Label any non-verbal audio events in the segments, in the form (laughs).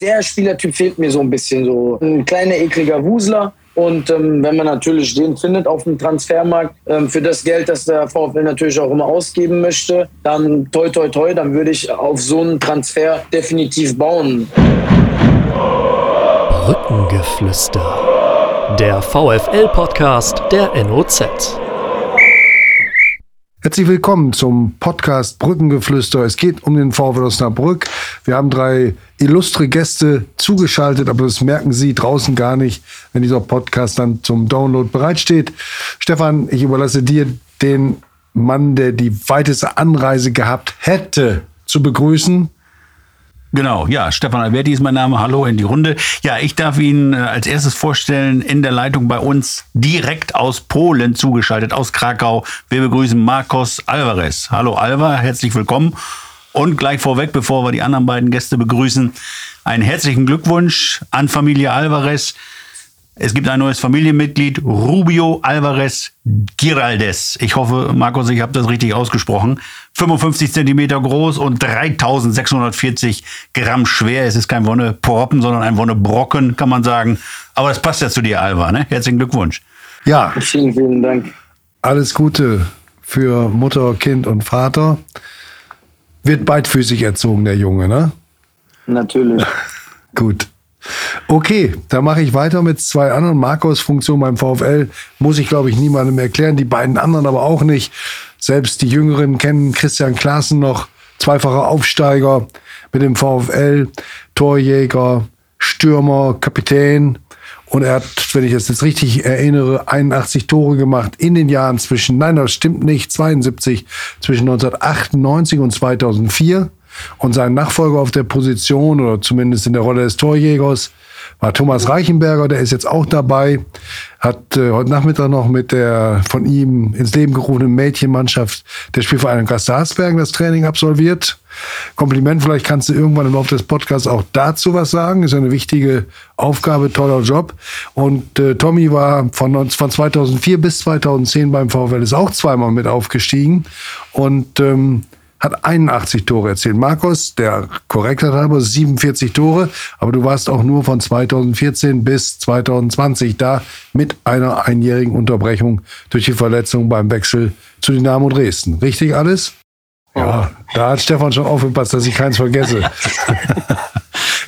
Der Spielertyp fehlt mir so ein bisschen so. Ein kleiner, ekliger Wusler. Und ähm, wenn man natürlich den findet auf dem Transfermarkt ähm, für das Geld, das der VfL natürlich auch immer ausgeben möchte, dann toi toi toi, dann würde ich auf so einen Transfer definitiv bauen. Brückengeflüster. Der VfL-Podcast der NOZ. Herzlich willkommen zum Podcast Brückengeflüster. Es geht um den VfL Osnabrück. Wir haben drei illustre Gäste zugeschaltet, aber das merken Sie draußen gar nicht, wenn dieser Podcast dann zum Download bereitsteht. Stefan, ich überlasse dir den Mann, der die weiteste Anreise gehabt hätte, zu begrüßen. Genau, ja, Stefan Alberti ist mein Name. Hallo in die Runde. Ja, ich darf Ihnen äh, als erstes vorstellen, in der Leitung bei uns direkt aus Polen zugeschaltet, aus Krakau. Wir begrüßen Marcos Alvarez. Hallo Alva, herzlich willkommen. Und gleich vorweg, bevor wir die anderen beiden Gäste begrüßen, einen herzlichen Glückwunsch an Familie Alvarez. Es gibt ein neues Familienmitglied, Rubio Alvarez Giraldes. Ich hoffe, Markus, ich habe das richtig ausgesprochen. 55 Zentimeter groß und 3640 Gramm schwer. Es ist kein Wonne-Porpen, sondern ein Wonne-Brocken, kann man sagen. Aber es passt ja zu dir, Alva. Ne? Herzlichen Glückwunsch. Ja. Vielen, vielen Dank. Alles Gute für Mutter, Kind und Vater. Wird beidfüßig erzogen, der Junge, ne? Natürlich. Gut. Okay, dann mache ich weiter mit zwei anderen Markus-Funktionen beim VfL. Muss ich, glaube ich, niemandem erklären. Die beiden anderen aber auch nicht. Selbst die Jüngeren kennen Christian Klaassen noch. Zweifacher Aufsteiger mit dem VfL. Torjäger, Stürmer, Kapitän. Und er hat, wenn ich das jetzt richtig erinnere, 81 Tore gemacht in den Jahren zwischen, nein, das stimmt nicht, 72, zwischen 1998 und 2004. Und sein Nachfolger auf der Position oder zumindest in der Rolle des Torjägers war Thomas Reichenberger, der ist jetzt auch dabei, hat äh, heute Nachmittag noch mit der von ihm ins Leben gerufenen Mädchenmannschaft der Spielvereinigung Gastersbergen das Training absolviert. Kompliment, vielleicht kannst du irgendwann im Laufe des Podcasts auch dazu was sagen. Ist eine wichtige Aufgabe, toller Job. Und äh, Tommy war von, von 2004 bis 2010 beim VfL, ist auch zweimal mit aufgestiegen. Und ähm, hat 81 Tore erzielt. Markus, der Korrektheit halber, 47 Tore, aber du warst auch nur von 2014 bis 2020 da mit einer einjährigen Unterbrechung durch die Verletzung beim Wechsel zu Dynamo Dresden. Richtig alles? Ja, da hat Stefan schon aufgepasst, dass ich keins vergesse. ja. (laughs)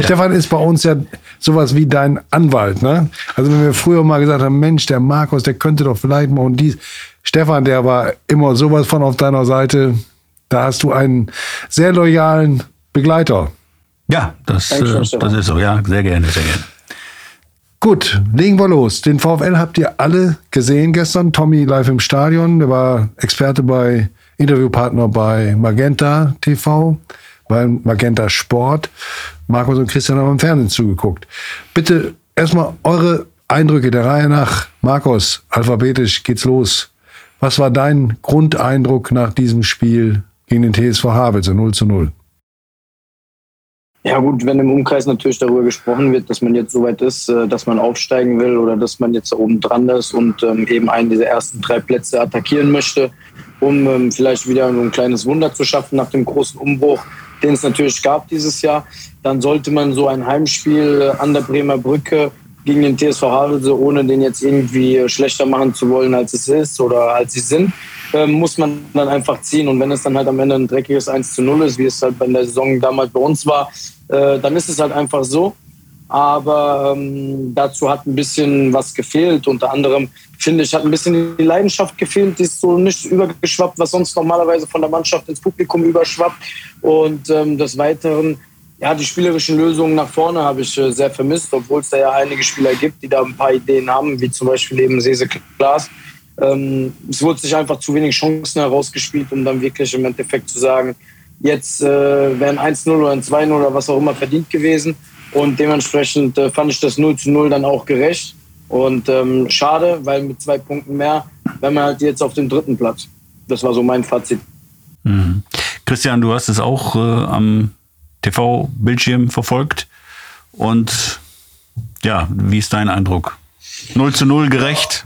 (laughs) Stefan ist bei uns ja sowas wie dein Anwalt, ne? Also wenn wir früher mal gesagt haben, Mensch, der Markus, der könnte doch vielleicht mal und dies. Stefan, der war immer sowas von auf deiner Seite. Da hast du einen sehr loyalen Begleiter. Ja, das, äh, das ist so. Ja, sehr gerne, sehr gerne. Gut, legen wir los. Den VfL habt ihr alle gesehen gestern. Tommy live im Stadion. Der war Experte bei, Interviewpartner bei Magenta TV, bei Magenta Sport. Markus und Christian haben im Fernsehen zugeguckt. Bitte erstmal eure Eindrücke der Reihe nach. Markus, alphabetisch geht's los. Was war dein Grundeindruck nach diesem Spiel gegen den TSV Havelse 0 zu 0. Ja gut, wenn im Umkreis natürlich darüber gesprochen wird, dass man jetzt so weit ist, äh, dass man aufsteigen will oder dass man jetzt da oben dran ist und ähm, eben einen dieser ersten drei Plätze attackieren möchte, um ähm, vielleicht wieder ein kleines Wunder zu schaffen nach dem großen Umbruch, den es natürlich gab dieses Jahr, dann sollte man so ein Heimspiel äh, an der Bremer Brücke gegen den TSV Havelse, ohne den jetzt irgendwie schlechter machen zu wollen, als es ist oder als sie sind, ähm, muss man dann einfach ziehen. Und wenn es dann halt am Ende ein dreckiges 1 zu 0 ist, wie es halt bei der Saison damals bei uns war, äh, dann ist es halt einfach so. Aber ähm, dazu hat ein bisschen was gefehlt. Unter anderem, finde ich, hat ein bisschen die Leidenschaft gefehlt. Die ist so nicht übergeschwappt, was sonst normalerweise von der Mannschaft ins Publikum überschwappt. Und ähm, des Weiteren, ja, die spielerischen Lösungen nach vorne habe ich äh, sehr vermisst, obwohl es da ja einige Spieler gibt, die da ein paar Ideen haben, wie zum Beispiel eben Sese Klaas ähm, es wurde sich einfach zu wenig Chancen herausgespielt, um dann wirklich im Endeffekt zu sagen, jetzt äh, wären 1-0 oder ein 2-0 oder was auch immer verdient gewesen. Und dementsprechend äh, fand ich das 0 0 dann auch gerecht. Und ähm, schade, weil mit zwei Punkten mehr wären wir halt jetzt auf dem dritten Platz. Das war so mein Fazit. Mhm. Christian, du hast es auch äh, am TV-Bildschirm verfolgt. Und ja, wie ist dein Eindruck? 0 zu 0 gerecht?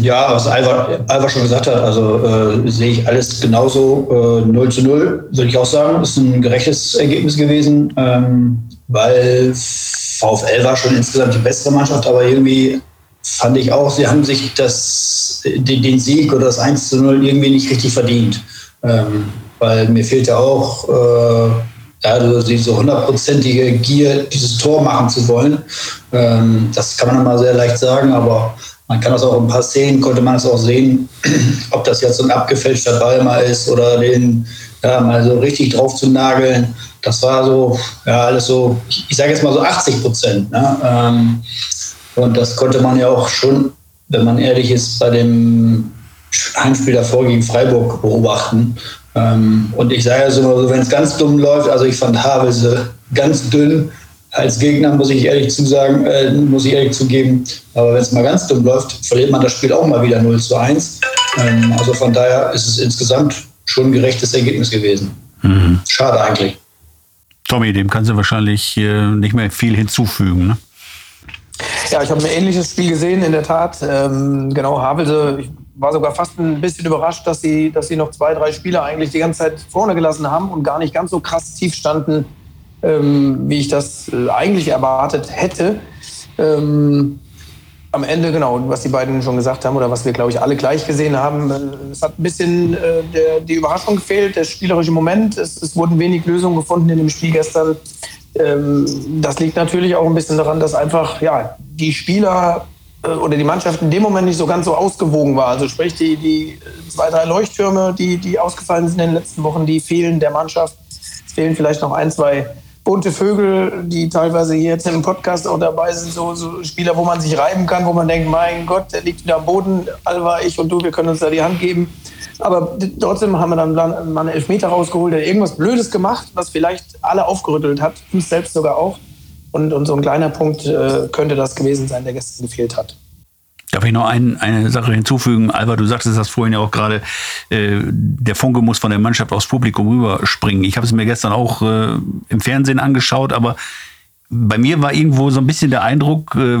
Ja, was Alva, Alva schon gesagt hat, also äh, sehe ich alles genauso. Äh, 0 zu 0 würde ich auch sagen, ist ein gerechtes Ergebnis gewesen. Ähm, weil VfL war schon insgesamt die bessere Mannschaft, aber irgendwie fand ich auch, sie haben sich das, den, Sieg oder das 1 zu 0 irgendwie nicht richtig verdient. Ähm, weil mir fehlt ja auch äh, ja, diese hundertprozentige Gier, dieses Tor machen zu wollen. Ähm, das kann man immer sehr leicht sagen, aber man kann das auch in ein paar Szenen, konnte man es auch sehen, (clears throat) ob das jetzt so ein abgefälschter Ball mal ist oder den ja, mal so richtig drauf zu nageln. Das war so, ja, alles so, ich sage jetzt mal so 80 Prozent. Ne? Ähm, und das konnte man ja auch schon, wenn man ehrlich ist, bei dem Heimspiel davor gegen Freiburg beobachten. Ähm, und ich sage ja so, wenn es ganz dumm läuft, also ich fand Havelse ganz dünn. Als Gegner muss ich ehrlich zu sagen, äh, muss ich ehrlich zugeben, aber wenn es mal ganz dumm läuft, verliert man das Spiel auch mal wieder 0 zu 1. Ähm, also von daher ist es insgesamt schon ein gerechtes Ergebnis gewesen. Mhm. Schade eigentlich. Tommy, dem kannst du wahrscheinlich äh, nicht mehr viel hinzufügen. Ne? Ja, ich habe ein ähnliches Spiel gesehen, in der Tat. Ähm, genau, Havelse, ich war sogar fast ein bisschen überrascht, dass sie, dass sie noch zwei, drei Spieler eigentlich die ganze Zeit vorne gelassen haben und gar nicht ganz so krass tief standen, ähm, wie ich das äh, eigentlich erwartet hätte. Ähm, am Ende, genau, was die beiden schon gesagt haben oder was wir, glaube ich, alle gleich gesehen haben, äh, es hat ein bisschen äh, der, die Überraschung gefehlt, der spielerische Moment. Es, es, wurden wenig Lösungen gefunden in dem Spiel gestern. Ähm, das liegt natürlich auch ein bisschen daran, dass einfach ja, die Spieler oder die Mannschaft in dem Moment nicht so ganz so ausgewogen war. Also sprich, die, die zwei, drei Leuchttürme, die, die ausgefallen sind in den letzten Wochen, die fehlen der Mannschaft. Es fehlen vielleicht noch ein, zwei bunte Vögel, die teilweise hier jetzt im Podcast auch dabei sind, so, so, Spieler, wo man sich reiben kann, wo man denkt, mein Gott, der liegt wieder am Boden, Alva, ich und du, wir können uns da die Hand geben. Aber trotzdem haben wir dann mal einen Elfmeter rausgeholt, der irgendwas Blödes gemacht, was vielleicht alle aufgerüttelt hat, uns selbst sogar auch. Und, und so ein kleiner Punkt äh, könnte das gewesen sein, der gestern gefehlt hat. Darf ich noch ein, eine Sache hinzufügen? Alba, du sagtest das vorhin ja auch gerade, äh, der Funke muss von der Mannschaft aufs Publikum rüberspringen. Ich habe es mir gestern auch äh, im Fernsehen angeschaut, aber bei mir war irgendwo so ein bisschen der Eindruck, äh,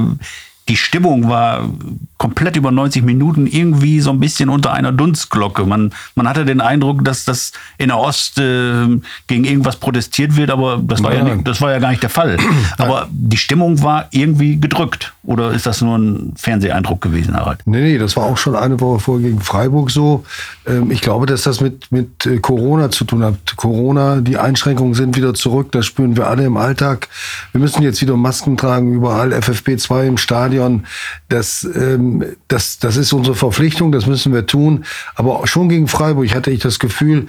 die Stimmung war komplett über 90 Minuten irgendwie so ein bisschen unter einer Dunstglocke. Man, man hatte den Eindruck, dass das in der Ost äh, gegen irgendwas protestiert wird, aber das war, ja nicht, das war ja gar nicht der Fall. Aber die Stimmung war irgendwie gedrückt. Oder ist das nur ein Fernseheindruck gewesen, Harald? Nee, nee, das war auch schon eine Woche vor gegen Freiburg so. Ähm, ich glaube, dass das mit, mit äh, Corona zu tun hat. Corona, die Einschränkungen sind wieder zurück. Das spüren wir alle im Alltag. Wir müssen jetzt wieder Masken tragen, überall FFP2 im Stadion. Das ähm, das, das ist unsere Verpflichtung, das müssen wir tun. Aber schon gegen Freiburg hatte ich das Gefühl,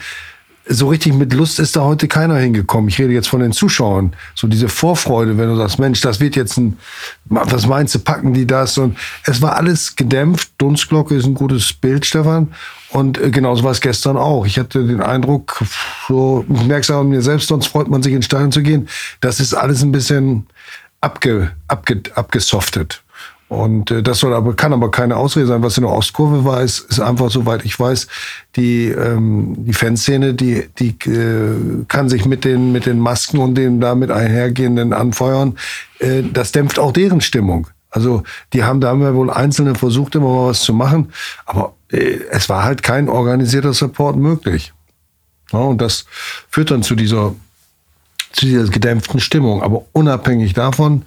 so richtig mit Lust ist da heute keiner hingekommen. Ich rede jetzt von den Zuschauern. So diese Vorfreude, wenn du sagst, Mensch, das wird jetzt ein, was meinst du, packen die das? Und es war alles gedämpft. Dunstglocke ist ein gutes Bild, Stefan. Und äh, genauso war es gestern auch. Ich hatte den Eindruck, so, ich merke es auch an mir selbst, sonst freut man sich in Stein zu gehen. Das ist alles ein bisschen abge, abge, abgesoftet. Und äh, das soll aber, kann aber keine Ausrede sein. Was in der Ostkurve war, ist, ist einfach, soweit ich weiß, die, ähm, die Fanszene, die, die äh, kann sich mit den, mit den Masken und den damit einhergehenden Anfeuern, äh, das dämpft auch deren Stimmung. Also die haben da immer wohl Einzelne versucht, immer mal was zu machen, aber äh, es war halt kein organisierter Support möglich. Ja, und das führt dann zu dieser, zu dieser gedämpften Stimmung. Aber unabhängig davon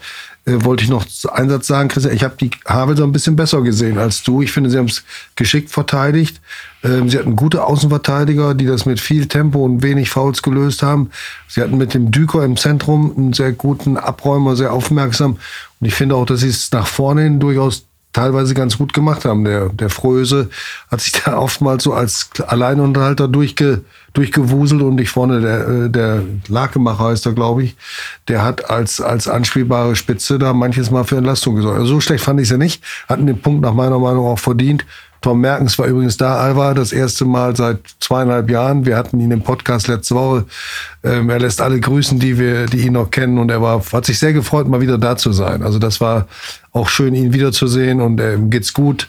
äh, wollte ich noch einen Satz sagen, Christian. Ich habe die Havel so ein bisschen besser gesehen als du. Ich finde, sie haben es geschickt verteidigt. Ähm, sie hatten gute Außenverteidiger, die das mit viel Tempo und wenig Fouls gelöst haben. Sie hatten mit dem Düker im Zentrum einen sehr guten Abräumer, sehr aufmerksam. Und ich finde auch, dass sie es nach vorne hin durchaus teilweise ganz gut gemacht haben. Der, der Fröse hat sich (laughs) da oftmals so als Alleinunterhalter durchge, durchgewuselt und ich vorne, der, äh, der Lakemacher heißt er, glaube ich, der hat als, als anspielbare Spitze da manches Mal für Entlastung gesorgt. Also so schlecht fand ich sie nicht, hatten den Punkt nach meiner Meinung auch verdient. Tom Merkens war übrigens da, Alva, das erste Mal seit zweieinhalb Jahren. Wir hatten ihn im Podcast letzte Woche. Ähm, er lässt alle grüßen, die wir, die ihn noch kennen. Und er war, hat sich sehr gefreut, mal wieder da zu sein. Also das war auch schön, ihn wiederzusehen und ähm, geht's gut.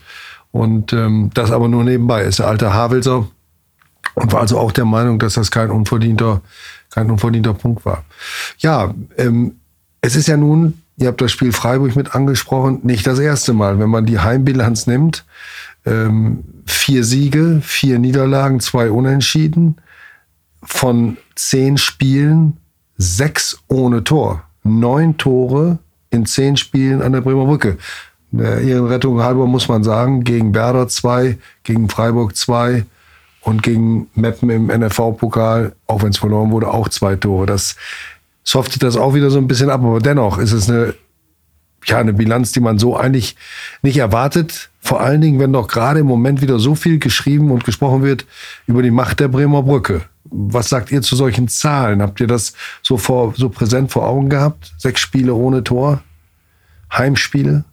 Und ähm, das aber nur nebenbei. Ist der alte Havelser und war also auch der Meinung, dass das kein unverdienter, kein unverdienter Punkt war. Ja, ähm, es ist ja nun, ihr habt das Spiel Freiburg mit angesprochen, nicht das erste Mal, wenn man die Heimbilanz nimmt ähm, vier Siege, vier Niederlagen, zwei Unentschieden. Von zehn Spielen sechs ohne Tor. neun Tore in zehn Spielen an der Bremer Brücke. Der Ehrenrettung halber muss man sagen, gegen Werder zwei, gegen Freiburg zwei und gegen Meppen im NFV-Pokal, auch wenn es verloren wurde, auch zwei Tore. Das softet das auch wieder so ein bisschen ab, aber dennoch ist es eine, ja, eine Bilanz, die man so eigentlich nicht erwartet. Vor allen Dingen, wenn doch gerade im Moment wieder so viel geschrieben und gesprochen wird über die Macht der Bremer Brücke. Was sagt ihr zu solchen Zahlen? Habt ihr das so, vor, so präsent vor Augen gehabt? Sechs Spiele ohne Tor? Heimspiele?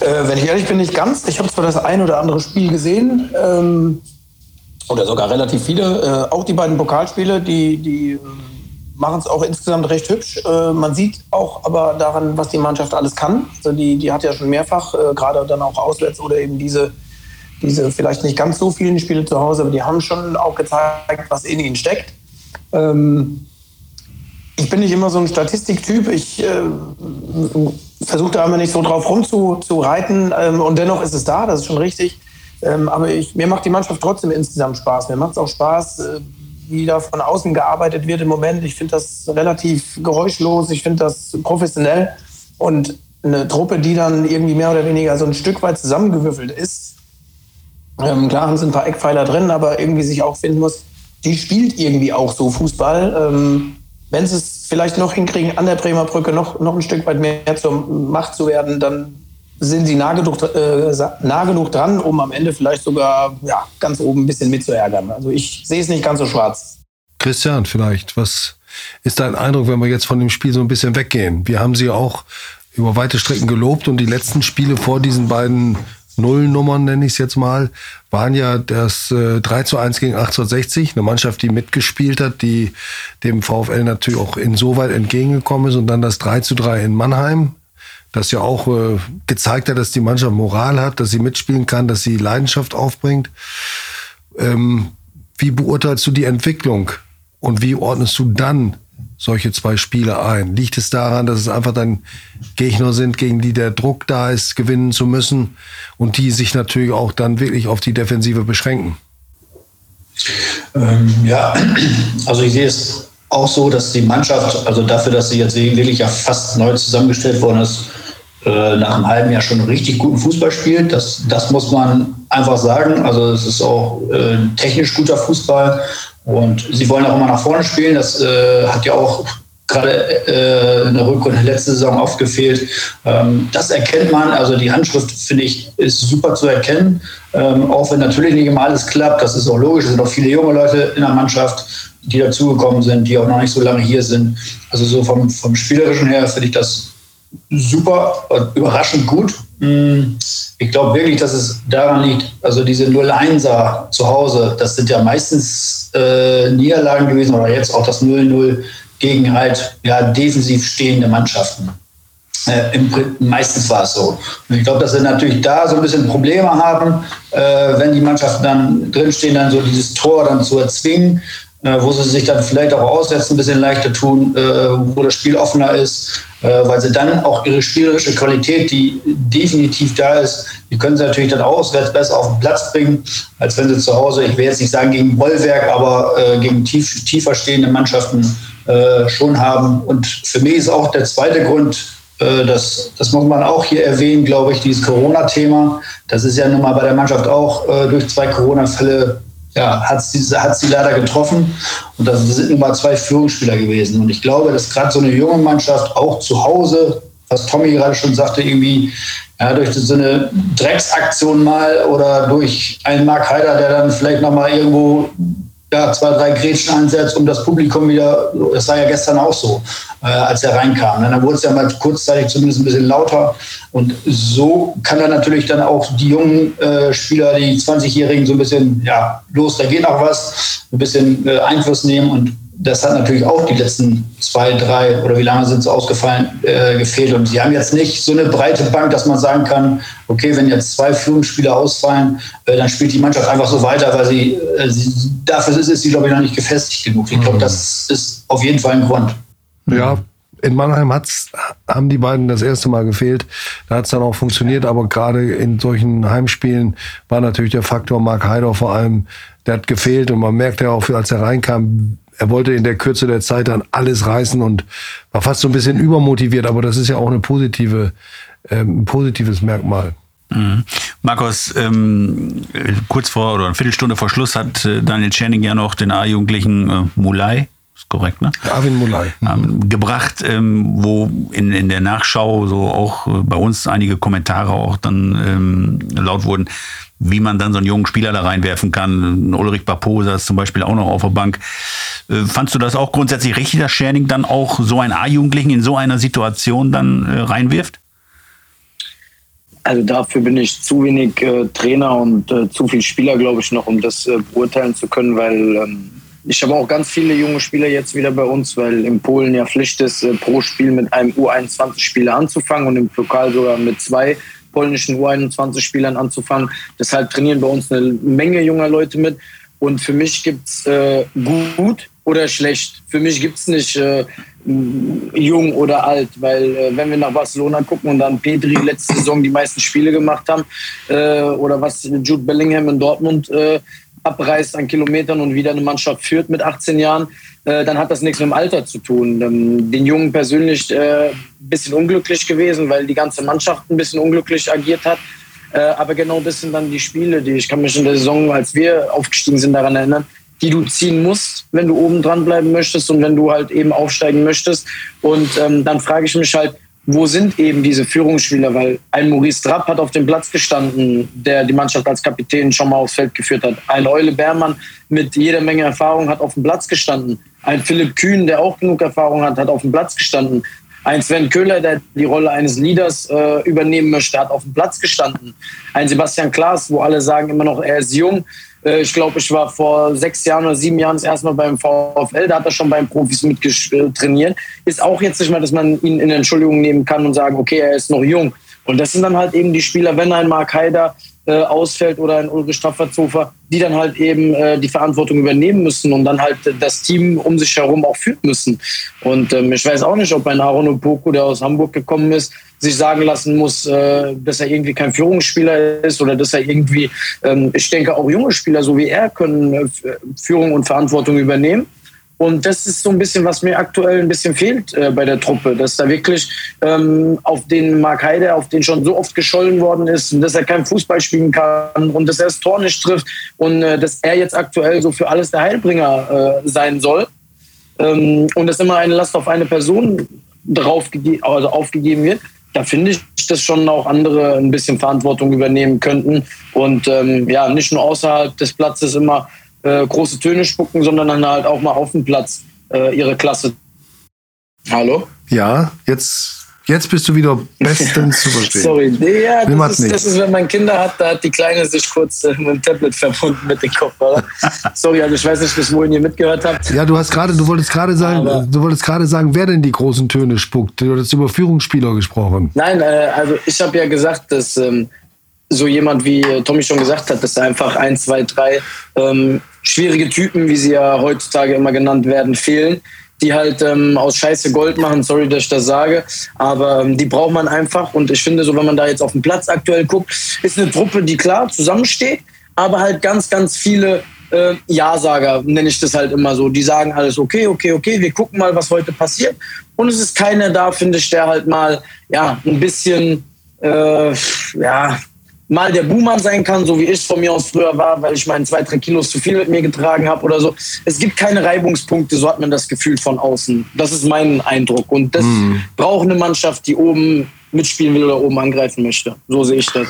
Äh, wenn ich ehrlich bin, nicht ganz. Ich habe zwar das ein oder andere Spiel gesehen, ähm, oder sogar relativ viele, äh, auch die beiden Pokalspiele, die, die ähm, machen es auch insgesamt recht hübsch. Äh, man sieht auch aber daran, was die Mannschaft alles kann. Also die, die hat ja schon mehrfach, äh, gerade dann auch auswärts oder eben diese, diese vielleicht nicht ganz so vielen Spiele zu Hause, aber die haben schon auch gezeigt, was in ihnen steckt. Ähm, ich bin nicht immer so ein Statistiktyp. Ich äh, versuche da immer nicht so drauf rumzureiten. Ähm, und dennoch ist es da, das ist schon richtig. Ähm, aber ich, mir macht die Mannschaft trotzdem insgesamt Spaß. Mir macht es auch Spaß, äh, wie da von außen gearbeitet wird im Moment. Ich finde das relativ geräuschlos. Ich finde das professionell. Und eine Truppe, die dann irgendwie mehr oder weniger so ein Stück weit zusammengewürfelt ist. Ähm, klar haben sie ein paar Eckpfeiler drin, aber irgendwie sich auch finden muss, die spielt irgendwie auch so Fußball. Ähm, wenn sie es vielleicht noch hinkriegen, an der Bremer Brücke noch, noch ein Stück weit mehr zur Macht zu werden, dann sind sie nah genug, äh, nah genug dran, um am Ende vielleicht sogar ja, ganz oben ein bisschen mitzuärgern. Also ich sehe es nicht ganz so schwarz. Christian, vielleicht, was ist dein Eindruck, wenn wir jetzt von dem Spiel so ein bisschen weggehen? Wir haben sie auch über weite Strecken gelobt und die letzten Spiele vor diesen beiden Nullnummern, nenne ich es jetzt mal, waren ja das äh, 3 zu 1 gegen 1860, eine Mannschaft, die mitgespielt hat, die dem VfL natürlich auch insoweit entgegengekommen ist und dann das 3 zu 3 in Mannheim, das ja auch äh, gezeigt hat, dass die Mannschaft Moral hat, dass sie mitspielen kann, dass sie Leidenschaft aufbringt. Ähm, wie beurteilst du die Entwicklung und wie ordnest du dann solche zwei Spiele ein? Liegt es daran, dass es einfach dann Gegner sind, gegen die der Druck da ist, gewinnen zu müssen und die sich natürlich auch dann wirklich auf die Defensive beschränken? Ähm, ja, (clears throat) also ich sehe es auch so, dass die Mannschaft, also dafür, dass sie jetzt wirklich ja fast neu zusammengestellt worden ist, äh, nach einem halben Jahr schon richtig guten Fußball spielt. Das, das muss man einfach sagen. Also es ist auch äh, technisch guter Fußball und sie wollen auch immer nach vorne spielen. Das äh, hat ja auch gerade äh, in der Rückrunde letzte Saison oft gefehlt. Ähm, das erkennt man. Also die Handschrift, finde ich, ist super zu erkennen. Ähm, auch wenn natürlich nicht immer alles klappt. Das ist auch logisch. Es sind auch viele junge Leute in der Mannschaft, die dazugekommen sind, die auch noch nicht so lange hier sind. Also so vom, vom Spielerischen her finde ich das super, überraschend gut. Mm, ich glaube wirklich, dass es daran liegt, also diese 0-1er zu Hause, das sind ja meistens äh, Niederlagen gewesen oder jetzt auch das 0-0 gegen halt ja, defensiv stehende Mannschaften. Äh, im, meistens war es so. Und ich glaube, dass sie natürlich da so ein bisschen Probleme haben, äh, wenn die Mannschaften dann drinstehen, dann so dieses Tor dann zu erzwingen. Äh, wo sie sich dann vielleicht auch auswärts ein bisschen leichter tun, äh, wo das Spiel offener ist, äh, weil sie dann auch ihre spielerische Qualität, die definitiv da ist, die können sie natürlich dann auswärts besser auf den Platz bringen, als wenn sie zu Hause, ich will jetzt nicht sagen gegen Bollwerk, aber gegen tief, tiefer stehende Mannschaften schon haben. Und für mich ist auch der zweite Grund, das, das muss man auch hier erwähnen, glaube ich, dieses Corona-Thema. Das ist ja nun mal bei der Mannschaft auch durch zwei Corona-Fälle ja, hat sie, hat sie leider getroffen. Und das sind nun mal zwei Führungsspieler gewesen. Und ich glaube, dass gerade so eine junge Mannschaft auch zu Hause, was Tommy gerade schon sagte, irgendwie ja, durch so eine Drecksaktion mal oder durch einen Mark Heider, der dann vielleicht nochmal irgendwo ja, zwei, drei Grätschen einsetzt, um das Publikum wieder, das war ja gestern auch so, äh, als er reinkam. Dann wurde es ja mal kurzzeitig zumindest ein bisschen lauter. Und so kann er natürlich dann auch die jungen äh, Spieler, die 20-Jährigen, so ein bisschen, ja, los, da geht noch was, ein bisschen äh, Einfluss nehmen. Und das hat natürlich auch die letzten zwei, drei oder wie lange sind sie ausgefallen, äh, gefehlt. Und sie haben jetzt nicht so eine breite Bank, dass man sagen kann, okay, wenn jetzt zwei Führungsspieler ausfallen, äh, dann spielt die Mannschaft einfach so weiter, weil sie, äh, sie dafür ist, ist sie, glaube ich, noch nicht gefestigt genug. Ich glaube, mhm. das ist auf jeden Fall ein Grund. Ja, in Mannheim hat's, haben die beiden das erste Mal gefehlt. Da hat es dann auch funktioniert, aber gerade in solchen Heimspielen war natürlich der Faktor Mark Heider vor allem, der hat gefehlt und man merkte ja auch, als er reinkam, er wollte in der Kürze der Zeit dann alles reißen und war fast so ein bisschen übermotiviert, aber das ist ja auch eine positive, ähm, ein positives Merkmal. Mhm. Markus, ähm, kurz vor oder eine Viertelstunde vor Schluss hat äh, Daniel Channing ja noch den A-Jugendlichen äh, Mulai ist korrekt, ne? Arvin Mulai. Ähm, gebracht, ähm, wo in, in der Nachschau so auch äh, bei uns einige Kommentare auch dann ähm, laut wurden, wie man dann so einen jungen Spieler da reinwerfen kann. Ulrich Baposa ist zum Beispiel auch noch auf der Bank. Äh, fandst du das auch grundsätzlich richtig, dass Scherning dann auch so einen A-Jugendlichen in so einer Situation dann äh, reinwirft? Also dafür bin ich zu wenig äh, Trainer und äh, zu viel Spieler, glaube ich, noch, um das beurteilen zu können, weil ähm, ich habe auch ganz viele junge Spieler jetzt wieder bei uns, weil in Polen ja Pflicht ist, pro Spiel mit einem U21-Spieler anzufangen und im Pokal sogar mit zwei polnischen U21-Spielern anzufangen. Deshalb trainieren bei uns eine Menge junger Leute mit. Und für mich gibt's äh, gut oder schlecht. Für mich gibt's nicht äh, jung oder alt, weil äh, wenn wir nach Barcelona gucken und dann Pedri letzte Saison die meisten Spiele gemacht haben äh, oder was Jude Bellingham in Dortmund äh, abreißt an Kilometern und wieder eine Mannschaft führt mit 18 Jahren, äh, dann hat das nichts mit dem Alter zu tun. Ähm, den Jungen persönlich äh, bisschen unglücklich gewesen, weil die ganze Mannschaft ein bisschen unglücklich agiert hat. Äh, aber genau das sind dann die Spiele, die ich kann mich in der Saison, als wir aufgestiegen sind, daran erinnern, die du ziehen musst, wenn du oben dran bleiben möchtest und wenn du halt eben aufsteigen möchtest. Und ähm, dann frage ich mich halt, wo sind eben diese Führungsspieler? Weil ein Maurice Trapp hat auf dem Platz gestanden, der die Mannschaft als Kapitän schon mal aufs Feld geführt hat. Ein Eule Bermann mit jeder Menge Erfahrung hat auf dem Platz gestanden. Ein Philipp Kühn, der auch genug Erfahrung hat, hat auf dem Platz gestanden. Ein Sven Köhler, der die Rolle eines Leaders äh, übernehmen möchte, hat auf dem Platz gestanden. Ein Sebastian Klaas, wo alle sagen immer noch, er ist jung. Äh, ich glaube, ich war vor sechs Jahren oder sieben Jahren das erste Mal beim VfL. Da hat er schon beim Profis mittrainiert. Ist auch jetzt nicht mal, dass man ihn in Entschuldigung nehmen kann und sagen, okay, er ist noch jung. Und das sind dann halt eben die Spieler, wenn ein Mark Haider äh, ausfällt oder ein Ulrich Strafferzofer, die dann halt eben äh, die Verantwortung übernehmen müssen und dann halt das Team um sich herum auch führen müssen. Und ähm, ich weiß auch nicht, ob ein Aaron Opoko, der aus Hamburg gekommen ist, sich sagen lassen muss, äh, dass er irgendwie kein Führungsspieler ist oder dass er irgendwie, ähm, ich denke auch junge Spieler so wie er können äh, Führung und Verantwortung übernehmen. Und das ist so ein bisschen, was mir aktuell ein bisschen fehlt äh, bei der Truppe, dass da wirklich ähm, auf den Mark Heide, auf den schon so oft geschollen worden ist, dass er kein Fußball spielen kann und dass er das Tor nicht trifft und äh, dass er jetzt aktuell so für alles der Heilbringer äh, sein soll. Ähm, und dass immer eine Last auf eine Person drauf also aufgegeben wird. Da finde ich, dass schon auch andere ein bisschen Verantwortung übernehmen könnten und ähm, ja, nicht nur außerhalb des Platzes immer äh, große Töne spucken, sondern dann halt auch mal auf dem Platz äh, ihre Klasse. Hallo? Ja, jetzt Jetzt bist du wieder bestens zu verstehen. (laughs) Sorry, ja, das ist, das ist, wenn man Kinder hat, da hat die Kleine sich kurz äh, mit dem Tablet verbunden mit dem Kopfhörer. (laughs) Sorry, also ich weiß nicht, bis wohin ihr mitgehört habt. Ja, du hast gerade, du wolltest gerade sagen, Aber du wolltest gerade sagen, wer denn die großen Töne spuckt. Du hast über Führungsspieler gesprochen. Nein, äh, also ich habe ja gesagt, dass ähm, so jemand wie Tommy schon gesagt hat, dass einfach ein, zwei, drei ähm, schwierige Typen, wie sie ja heutzutage immer genannt werden, fehlen, die halt ähm, aus Scheiße Gold machen. Sorry, dass ich das sage, aber ähm, die braucht man einfach. Und ich finde, so wenn man da jetzt auf den Platz aktuell guckt, ist eine Truppe, die klar zusammensteht, aber halt ganz, ganz viele äh, Ja-Sager, nenne ich das halt immer so. Die sagen alles okay, okay, okay, wir gucken mal, was heute passiert. Und es ist keiner da, finde ich, der halt mal ja ein bisschen äh, ja mal der Buhmann sein kann, so wie ich von mir aus früher war, weil ich meine zwei, drei Kilos zu viel mit mir getragen habe oder so. Es gibt keine Reibungspunkte, so hat man das Gefühl von außen. Das ist mein Eindruck. Und das mhm. braucht eine Mannschaft, die oben mitspielen will oder oben angreifen möchte. So sehe ich das.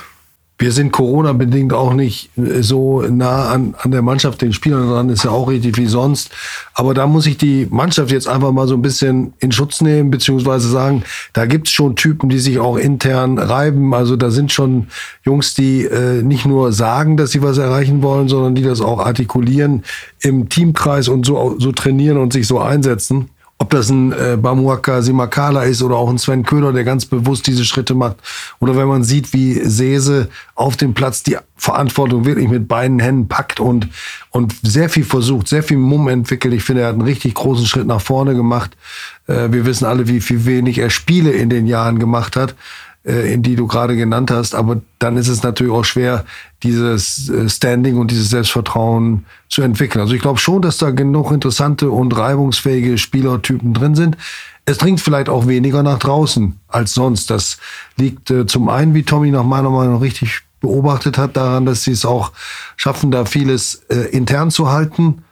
Wir sind Corona-bedingt auch nicht äh, so nah an, an der Mannschaft, den Spielern dran, ist ja auch richtig wie sonst. Aber da muss ich die Mannschaft jetzt einfach mal so ein bisschen in Schutz nehmen, beziehungsweise sagen, da gibt's schon Typen, die sich auch intern reiben. Also da sind schon Jungs, die äh, nicht nur sagen, dass sie was erreichen wollen, sondern die das auch artikulieren im Teamkreis und so, so trainieren und sich so einsetzen ob das ein äh, Bamuaka Simakala ist oder auch ein Sven Köhler, der ganz bewusst diese Schritte macht. Oder wenn man sieht, wie Sese auf dem Platz die Verantwortung wirklich mit beiden Händen packt und, und sehr viel versucht, sehr viel Mumm entwickelt. Ich finde, er hat einen richtig großen Schritt nach vorne gemacht. Äh, wir wissen alle, wie viel wenig er Spiele in den Jahren gemacht hat. Äh, die du gerade genannt hast. Aber dann ist es natürlich auch schwer, dieses äh, Standing und dieses Selbstvertrauen zu entwickeln. Also ich glaube schon, dass da genug interessante und reibungsfähige Spielertypen drin sind. Es dringt vielleicht auch weniger nach draußen als sonst. Das liegt äh, zum einen, wie Tommy nach meiner Meinung richtig beobachtet hat, daran, dass sie es auch schaffen, da vieles intern zu halten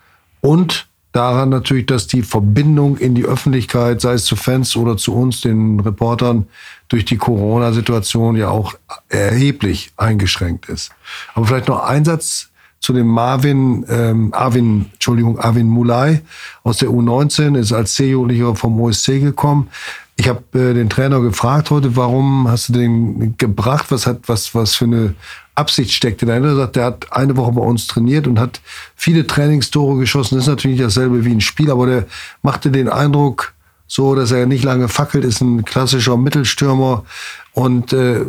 und daran natürlich, dass die Verbindung in die Öffentlichkeit, sei es zu Fans oder zu uns, den Reportern, durch die Corona-Situation ja auch erheblich eingeschränkt ist. Aber vielleicht noch ein Satz zu dem Marvin, ähm, Arvin, Entschuldigung, Arvin Mulai aus der U19, ist als C-Jugendlicher vom OSC gekommen. Ich habe äh, den Trainer gefragt heute, warum hast du den gebracht? Was hat was was für eine Absicht steckte dahinter? Er sagt, der hat eine Woche bei uns trainiert und hat viele Trainingstore geschossen. Das ist natürlich dasselbe wie ein Spiel, aber der machte den Eindruck, so dass er nicht lange fackelt, ist ein klassischer Mittelstürmer. Und äh,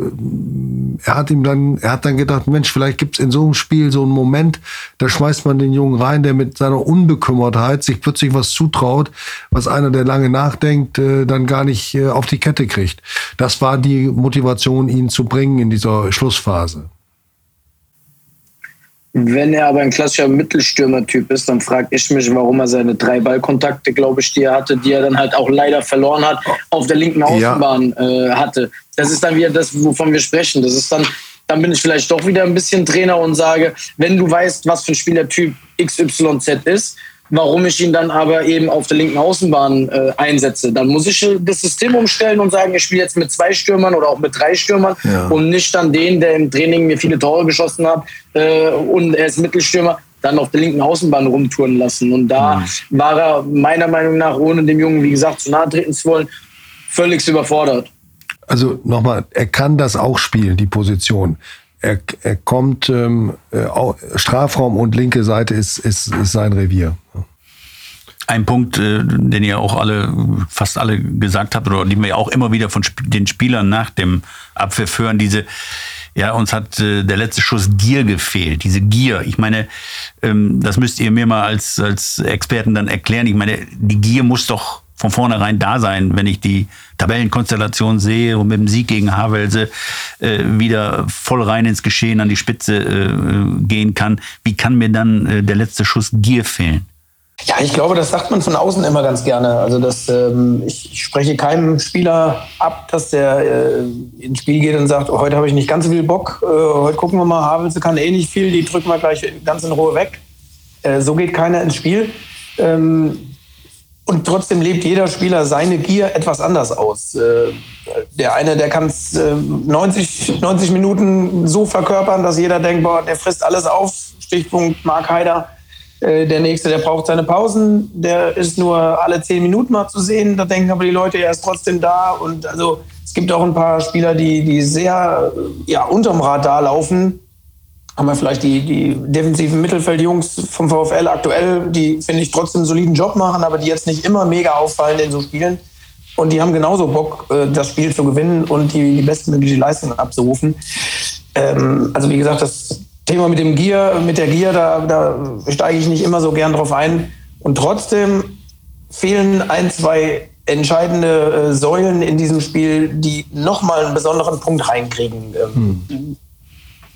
er hat ihm dann, er hat dann gedacht, Mensch, vielleicht gibt's in so einem Spiel so einen Moment, da schmeißt man den Jungen rein, der mit seiner Unbekümmertheit sich plötzlich was zutraut, was einer, der lange nachdenkt, äh, dann gar nicht äh, auf die Kette kriegt. Das war die Motivation, ihn zu bringen in dieser Schlussphase. Wenn er aber ein klassischer Mittelstürmer-Typ ist, dann frage ich mich, warum er seine drei Ballkontakte, glaube ich, die er hatte, die er dann halt auch leider verloren hat, auf der linken Außenbahn ja. äh, hatte. Das ist dann wieder das, wovon wir sprechen. Das ist dann, dann bin ich vielleicht doch wieder ein bisschen Trainer und sage, wenn du weißt, was für ein Spielertyp XYZ ist, warum ich ihn dann aber eben auf der linken Außenbahn äh, einsetze. Dann muss ich das System umstellen und sagen, ich spiele jetzt mit zwei Stürmern oder auch mit drei Stürmern ja. und nicht dann den, der im Training mir viele Tore geschossen hat äh, und er ist Mittelstürmer, dann auf der linken Außenbahn rumtouren lassen. Und da mhm. war er meiner Meinung nach, ohne dem Jungen, wie gesagt, zu nahe treten zu wollen, völlig überfordert. Also nochmal, er kann das auch spielen, die Position er, er kommt, ähm, äh, Strafraum und linke Seite ist, ist, ist sein Revier. Ein Punkt, äh, den ihr auch alle, fast alle gesagt habt, oder den wir auch immer wieder von den Spielern nach dem Abpfiff hören, diese, ja, uns hat äh, der letzte Schuss Gier gefehlt, diese Gier. Ich meine, ähm, das müsst ihr mir mal als, als Experten dann erklären. Ich meine, die Gier muss doch von vornherein da sein, wenn ich die Tabellenkonstellation sehe und mit dem Sieg gegen Havelse äh, wieder voll rein ins Geschehen an die Spitze äh, gehen kann. Wie kann mir dann äh, der letzte Schuss Gier fehlen? Ja, ich glaube, das sagt man von außen immer ganz gerne. Also das, ähm, ich spreche keinem Spieler ab, dass der äh, ins Spiel geht und sagt, oh, heute habe ich nicht ganz so viel Bock, äh, heute gucken wir mal, Havelse kann eh nicht viel, die drücken wir gleich ganz in Ruhe weg. Äh, so geht keiner ins Spiel. Ähm, und trotzdem lebt jeder Spieler seine Gier etwas anders aus. Äh, der eine, der kann es 90, 90 Minuten so verkörpern, dass jeder denkt, boah, der frisst alles auf. Stichpunkt Mark Haider. Äh, der nächste, der braucht seine Pausen. Der ist nur alle zehn Minuten mal zu sehen. Da denken aber die Leute, er ist trotzdem da. Und also es gibt auch ein paar Spieler, die, die sehr ja, unterm Radar laufen haben wir vielleicht die, die defensiven Mittelfeldjungs vom VfL aktuell, die, finde ich, trotzdem einen soliden Job machen, aber die jetzt nicht immer mega auffallen in so Spielen. Und die haben genauso Bock, äh, das Spiel zu gewinnen und die, die bestmögliche Leistung abzurufen. Ähm, also wie gesagt, das Thema mit dem Gier, mit der Gier, da, da steige ich nicht immer so gern drauf ein. Und trotzdem fehlen ein, zwei entscheidende äh, Säulen in diesem Spiel, die nochmal einen besonderen Punkt reinkriegen. Ähm, hm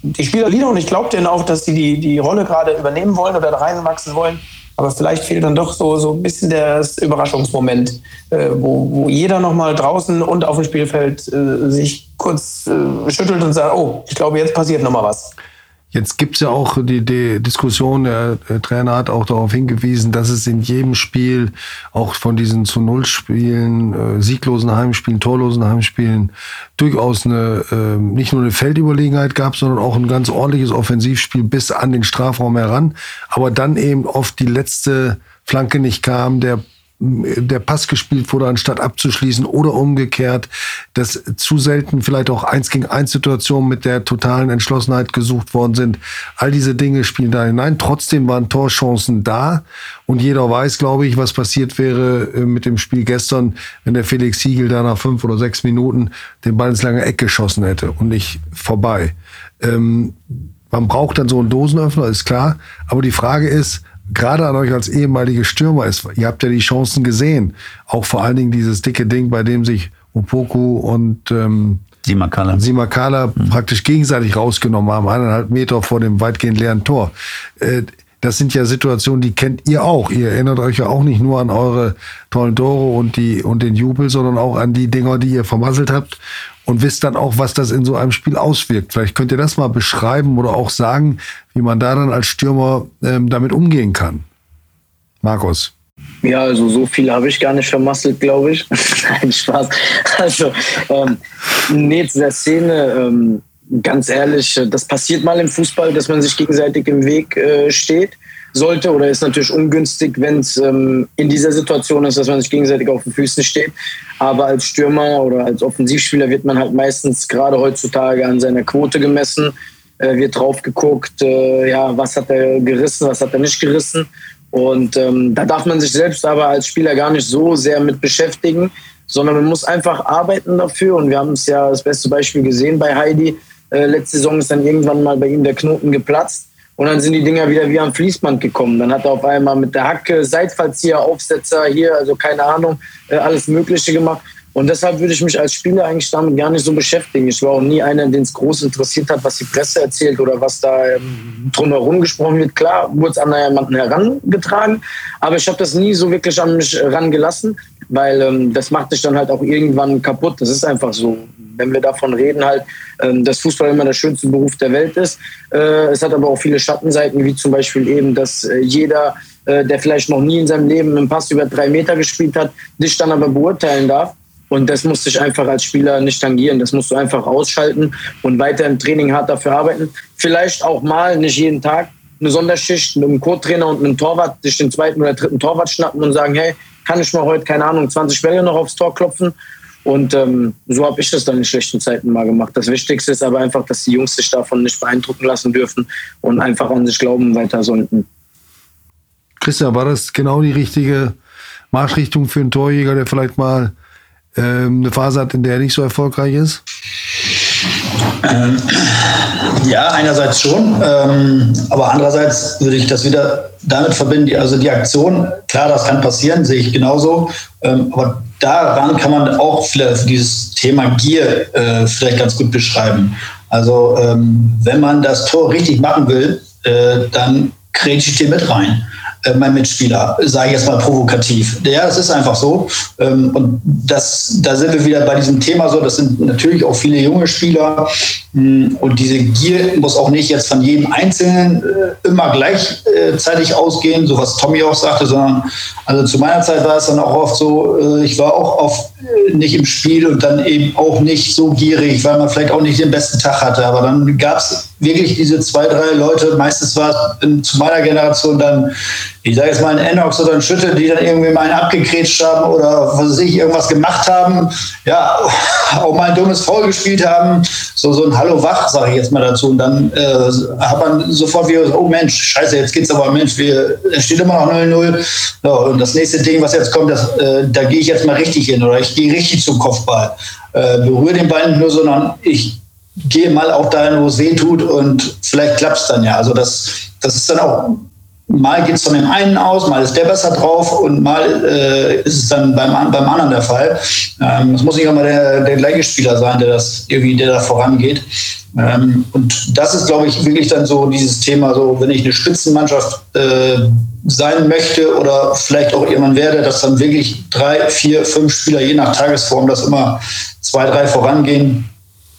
die Spieler lieben und ich glaube denen auch, dass sie die, die Rolle gerade übernehmen wollen oder reinwachsen wollen. Aber vielleicht fehlt dann doch so, so ein bisschen der Überraschungsmoment, äh, wo, wo jeder nochmal draußen und auf dem Spielfeld äh, sich kurz äh, schüttelt und sagt, oh, ich glaube, jetzt passiert nochmal was. Jetzt gibt's ja auch die, die Diskussion, der, Trainer hat auch darauf hingewiesen, dass es in jedem Spiel, auch von diesen zu Null Spielen, äh, sieglosen Heimspielen, torlosen Heimspielen, durchaus eine, äh, nicht nur eine Feldüberlegenheit gab, sondern auch ein ganz ordentliches Offensivspiel bis an den Strafraum heran. Aber dann eben oft die letzte Flanke nicht kam, der der Pass gespielt wurde, anstatt abzuschließen oder umgekehrt, dass zu selten vielleicht auch eins gegen eins Situationen mit der totalen Entschlossenheit gesucht worden sind. All diese Dinge spielen da hinein. Trotzdem waren Torchancen da und jeder weiß, glaube ich, was passiert wäre äh, mit dem Spiel gestern, wenn der Felix Siegel da nach fünf oder sechs Minuten den Ball ins lange Eck geschossen hätte und nicht vorbei. Ähm, man braucht dann so einen Dosenöffner, ist klar. Aber die Frage ist, gerade an euch als ehemalige Stürmer ist, ihr habt ja die Chancen gesehen. Auch vor allen Dingen dieses dicke Ding, bei dem sich Opoku und ähm, Simakala. Simakala mhm. praktisch gegenseitig rausgenommen haben, eineinhalb Meter vor dem weitgehend leeren Tor. Äh, das sind ja Situationen, die kennt ihr auch. Ihr erinnert euch ja auch nicht nur an eure tollen Tore und, die, und den Jubel, sondern auch an die Dinger, die ihr vermasselt habt und wisst dann auch, was das in so einem Spiel auswirkt. Vielleicht könnt ihr das mal beschreiben oder auch sagen, wie man da dann als Stürmer ähm, damit umgehen kann. Markus. Ja, also so viel habe ich gar nicht vermasselt, glaube ich. (laughs) Nein, Spaß. Also, ähm, nee, zu der Szene, ähm, ganz ehrlich, das passiert mal im Fußball, dass man sich gegenseitig im Weg äh, steht sollte oder ist natürlich ungünstig, wenn es ähm, in dieser Situation ist, dass man sich gegenseitig auf den Füßen steht. Aber als Stürmer oder als Offensivspieler wird man halt meistens gerade heutzutage an seiner Quote gemessen, äh, wird drauf geguckt, äh, ja, was hat er gerissen, was hat er nicht gerissen. Und ähm, da darf man sich selbst aber als Spieler gar nicht so sehr mit beschäftigen, sondern man muss einfach arbeiten dafür. Und wir haben es ja das beste Beispiel gesehen bei Heidi. Äh, letzte Saison ist dann irgendwann mal bei ihm der Knoten geplatzt. Und dann sind die Dinger wieder wie am Fließband gekommen. Dann hat er auf einmal mit der Hacke, Seitfallzieher, Aufsetzer hier, also keine Ahnung, äh, alles Mögliche gemacht. Und deshalb würde ich mich als Spieler eigentlich damit gar nicht so beschäftigen. Ich war auch nie einer, den es groß interessiert hat, was die Presse erzählt oder was da ähm, drumherum gesprochen wird. Klar, wurde es an jemanden herangetragen, aber ich habe das nie so wirklich an mich rangelassen, weil ähm, das macht sich dann halt auch irgendwann kaputt. Das ist einfach so. Wenn wir davon reden, halt, ähm, dass Fußball immer der schönste Beruf der Welt ist. Äh, es hat aber auch viele Schattenseiten, wie zum Beispiel eben, dass äh, jeder, äh, der vielleicht noch nie in seinem Leben einen Pass über drei Meter gespielt hat, dich dann aber beurteilen darf und das musste ich einfach als Spieler nicht tangieren. Das musst du einfach ausschalten und weiter im Training hart dafür arbeiten. Vielleicht auch mal, nicht jeden Tag, eine Sonderschicht mit einem Co-Trainer und einem Torwart, sich den zweiten oder dritten Torwart schnappen und sagen, hey, kann ich mal heute, keine Ahnung, 20 Bälle noch aufs Tor klopfen? Und ähm, so habe ich das dann in schlechten Zeiten mal gemacht. Das Wichtigste ist aber einfach, dass die Jungs sich davon nicht beeindrucken lassen dürfen und einfach an sich glauben weiter sollten. Christian, war das genau die richtige Marschrichtung für einen Torjäger, der vielleicht mal ähm, eine Phase hat, in der er nicht so erfolgreich ist? Ähm, ja, einerseits schon, ähm, aber andererseits würde ich das wieder damit verbinden, die, also die Aktion, klar, das kann passieren, sehe ich genauso, ähm, aber daran kann man auch vielleicht dieses Thema Gier äh, vielleicht ganz gut beschreiben. Also ähm, wenn man das Tor richtig machen will, äh, dann grätsche ich dir mit rein. Äh, mein Mitspieler, sage ich jetzt mal provokativ. Ja, es ist einfach so. Ähm, und das, da sind wir wieder bei diesem Thema so, das sind natürlich auch viele junge Spieler. Mm, und diese Gier muss auch nicht jetzt von jedem Einzelnen äh, immer gleichzeitig ausgehen, so was Tommy auch sagte, sondern also zu meiner Zeit war es dann auch oft so, äh, ich war auch oft nicht im Spiel und dann eben auch nicht so gierig, weil man vielleicht auch nicht den besten Tag hatte. Aber dann gab es wirklich diese zwei, drei Leute, meistens war es zu meiner Generation dann, ich sage jetzt mal ein Enox oder ein Schütte, die dann irgendwie mal einen abgekrätscht haben oder was weiß ich, irgendwas gemacht haben, ja, (laughs) auch mal ein dummes Foul gespielt haben, so, so ein Hallo wach, sage ich jetzt mal dazu. Und dann äh, hat man sofort wieder, oh Mensch, scheiße, jetzt geht's aber, Mensch, wir, es steht immer noch 0-0. Ja, und das nächste Ding, was jetzt kommt, das, äh, da gehe ich jetzt mal richtig hin oder ich gehe richtig zum Kopfball. Äh, berühre den Ball nicht nur, sondern ich gehe mal auch dahin, wo es weh tut und vielleicht klappt es dann ja. Also das, das ist dann auch, mal geht es von dem einen aus, mal ist der besser drauf und mal äh, ist es dann beim, beim anderen der Fall. Ähm, es muss nicht immer der, der gleiche Spieler sein, der das irgendwie, der da vorangeht. Ähm, und das ist, glaube ich, wirklich dann so dieses Thema, so wenn ich eine Spitzenmannschaft äh, sein möchte oder vielleicht auch irgendwann werde, dass dann wirklich drei, vier, fünf Spieler je nach Tagesform, dass immer zwei, drei vorangehen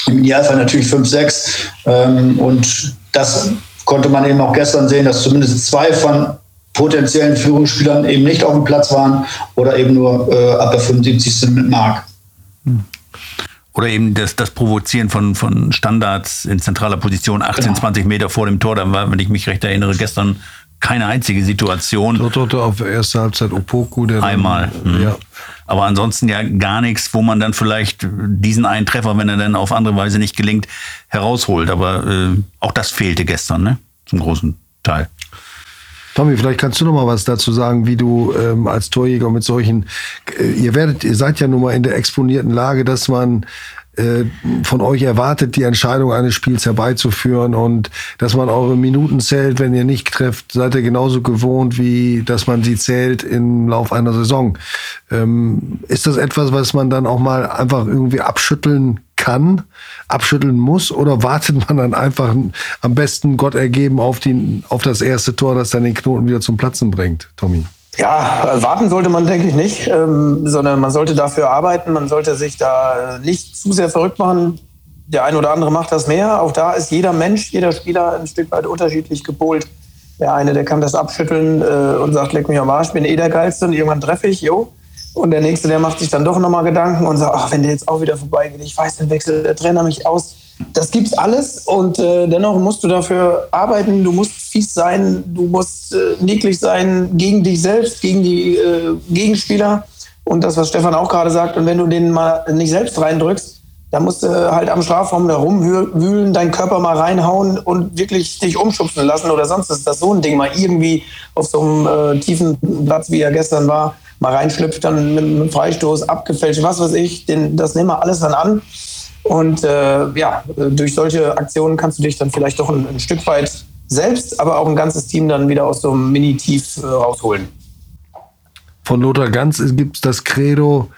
im Idealfall natürlich 5, 6. Ähm, und das konnte man eben auch gestern sehen, dass zumindest zwei von potenziellen Führungsspielern eben nicht auf dem Platz waren oder eben nur äh, ab der 75. sind mit Mark. Oder eben das, das Provozieren von, von Standards in zentraler Position, 18, genau. 20 Meter vor dem Tor. Da war, wenn ich mich recht erinnere, gestern keine einzige Situation. Dort, auf erster Halbzeit Opoku, der Einmal. Dann, mhm. ja. Aber ansonsten ja gar nichts, wo man dann vielleicht diesen einen Treffer, wenn er dann auf andere Weise nicht gelingt, herausholt. Aber äh, auch das fehlte gestern, ne? Zum großen Teil. Tommy, vielleicht kannst du noch mal was dazu sagen, wie du ähm, als Torjäger mit solchen, äh, ihr werdet, ihr seid ja nun mal in der exponierten Lage, dass man äh, von euch erwartet, die Entscheidung eines Spiels herbeizuführen und dass man eure Minuten zählt, wenn ihr nicht trefft, seid ihr genauso gewohnt, wie dass man sie zählt im Lauf einer Saison. Ähm, ist das etwas, was man dann auch mal einfach irgendwie abschütteln kann, abschütteln muss oder wartet man dann einfach am besten Gott ergeben auf, die, auf das erste Tor, das dann den Knoten wieder zum Platzen bringt, Tommy? Ja, warten sollte man, denke ich, nicht, ähm, sondern man sollte dafür arbeiten. Man sollte sich da nicht zu sehr verrückt machen. Der eine oder andere macht das mehr. Auch da ist jeder Mensch, jeder Spieler ein Stück weit unterschiedlich gepolt. Der eine, der kann das abschütteln äh, und sagt, leck mich am Arsch, bin eh der Geilste und irgendwann treffe ich, jo. Und der Nächste, der macht sich dann doch nochmal Gedanken und sagt, ach, wenn der jetzt auch wieder vorbeigeht, ich weiß, dann wechselt der Trainer mich aus. Das gibt's alles und äh, dennoch musst du dafür arbeiten. Du musst fies sein, du musst äh, niedlich sein gegen dich selbst, gegen die äh, Gegenspieler. Und das, was Stefan auch gerade sagt, und wenn du den mal nicht selbst reindrückst, dann musst du halt am Strafraum da rumwühlen, deinen Körper mal reinhauen und wirklich dich umschubsen lassen oder sonst ist das so ein Ding mal irgendwie auf so einem äh, tiefen Platz, wie er gestern war, mal reinschlüpft, dann mit einem Freistoß, abgefälscht, was weiß ich, den, das nehmen wir alles dann an. Und äh, ja, durch solche Aktionen kannst du dich dann vielleicht doch ein, ein, Stück weit selbst, aber auch ein ganzes Team dann wieder aus so einem Mini-Tief äh, rausholen. Von Lothar Ganz gibt es das Credo,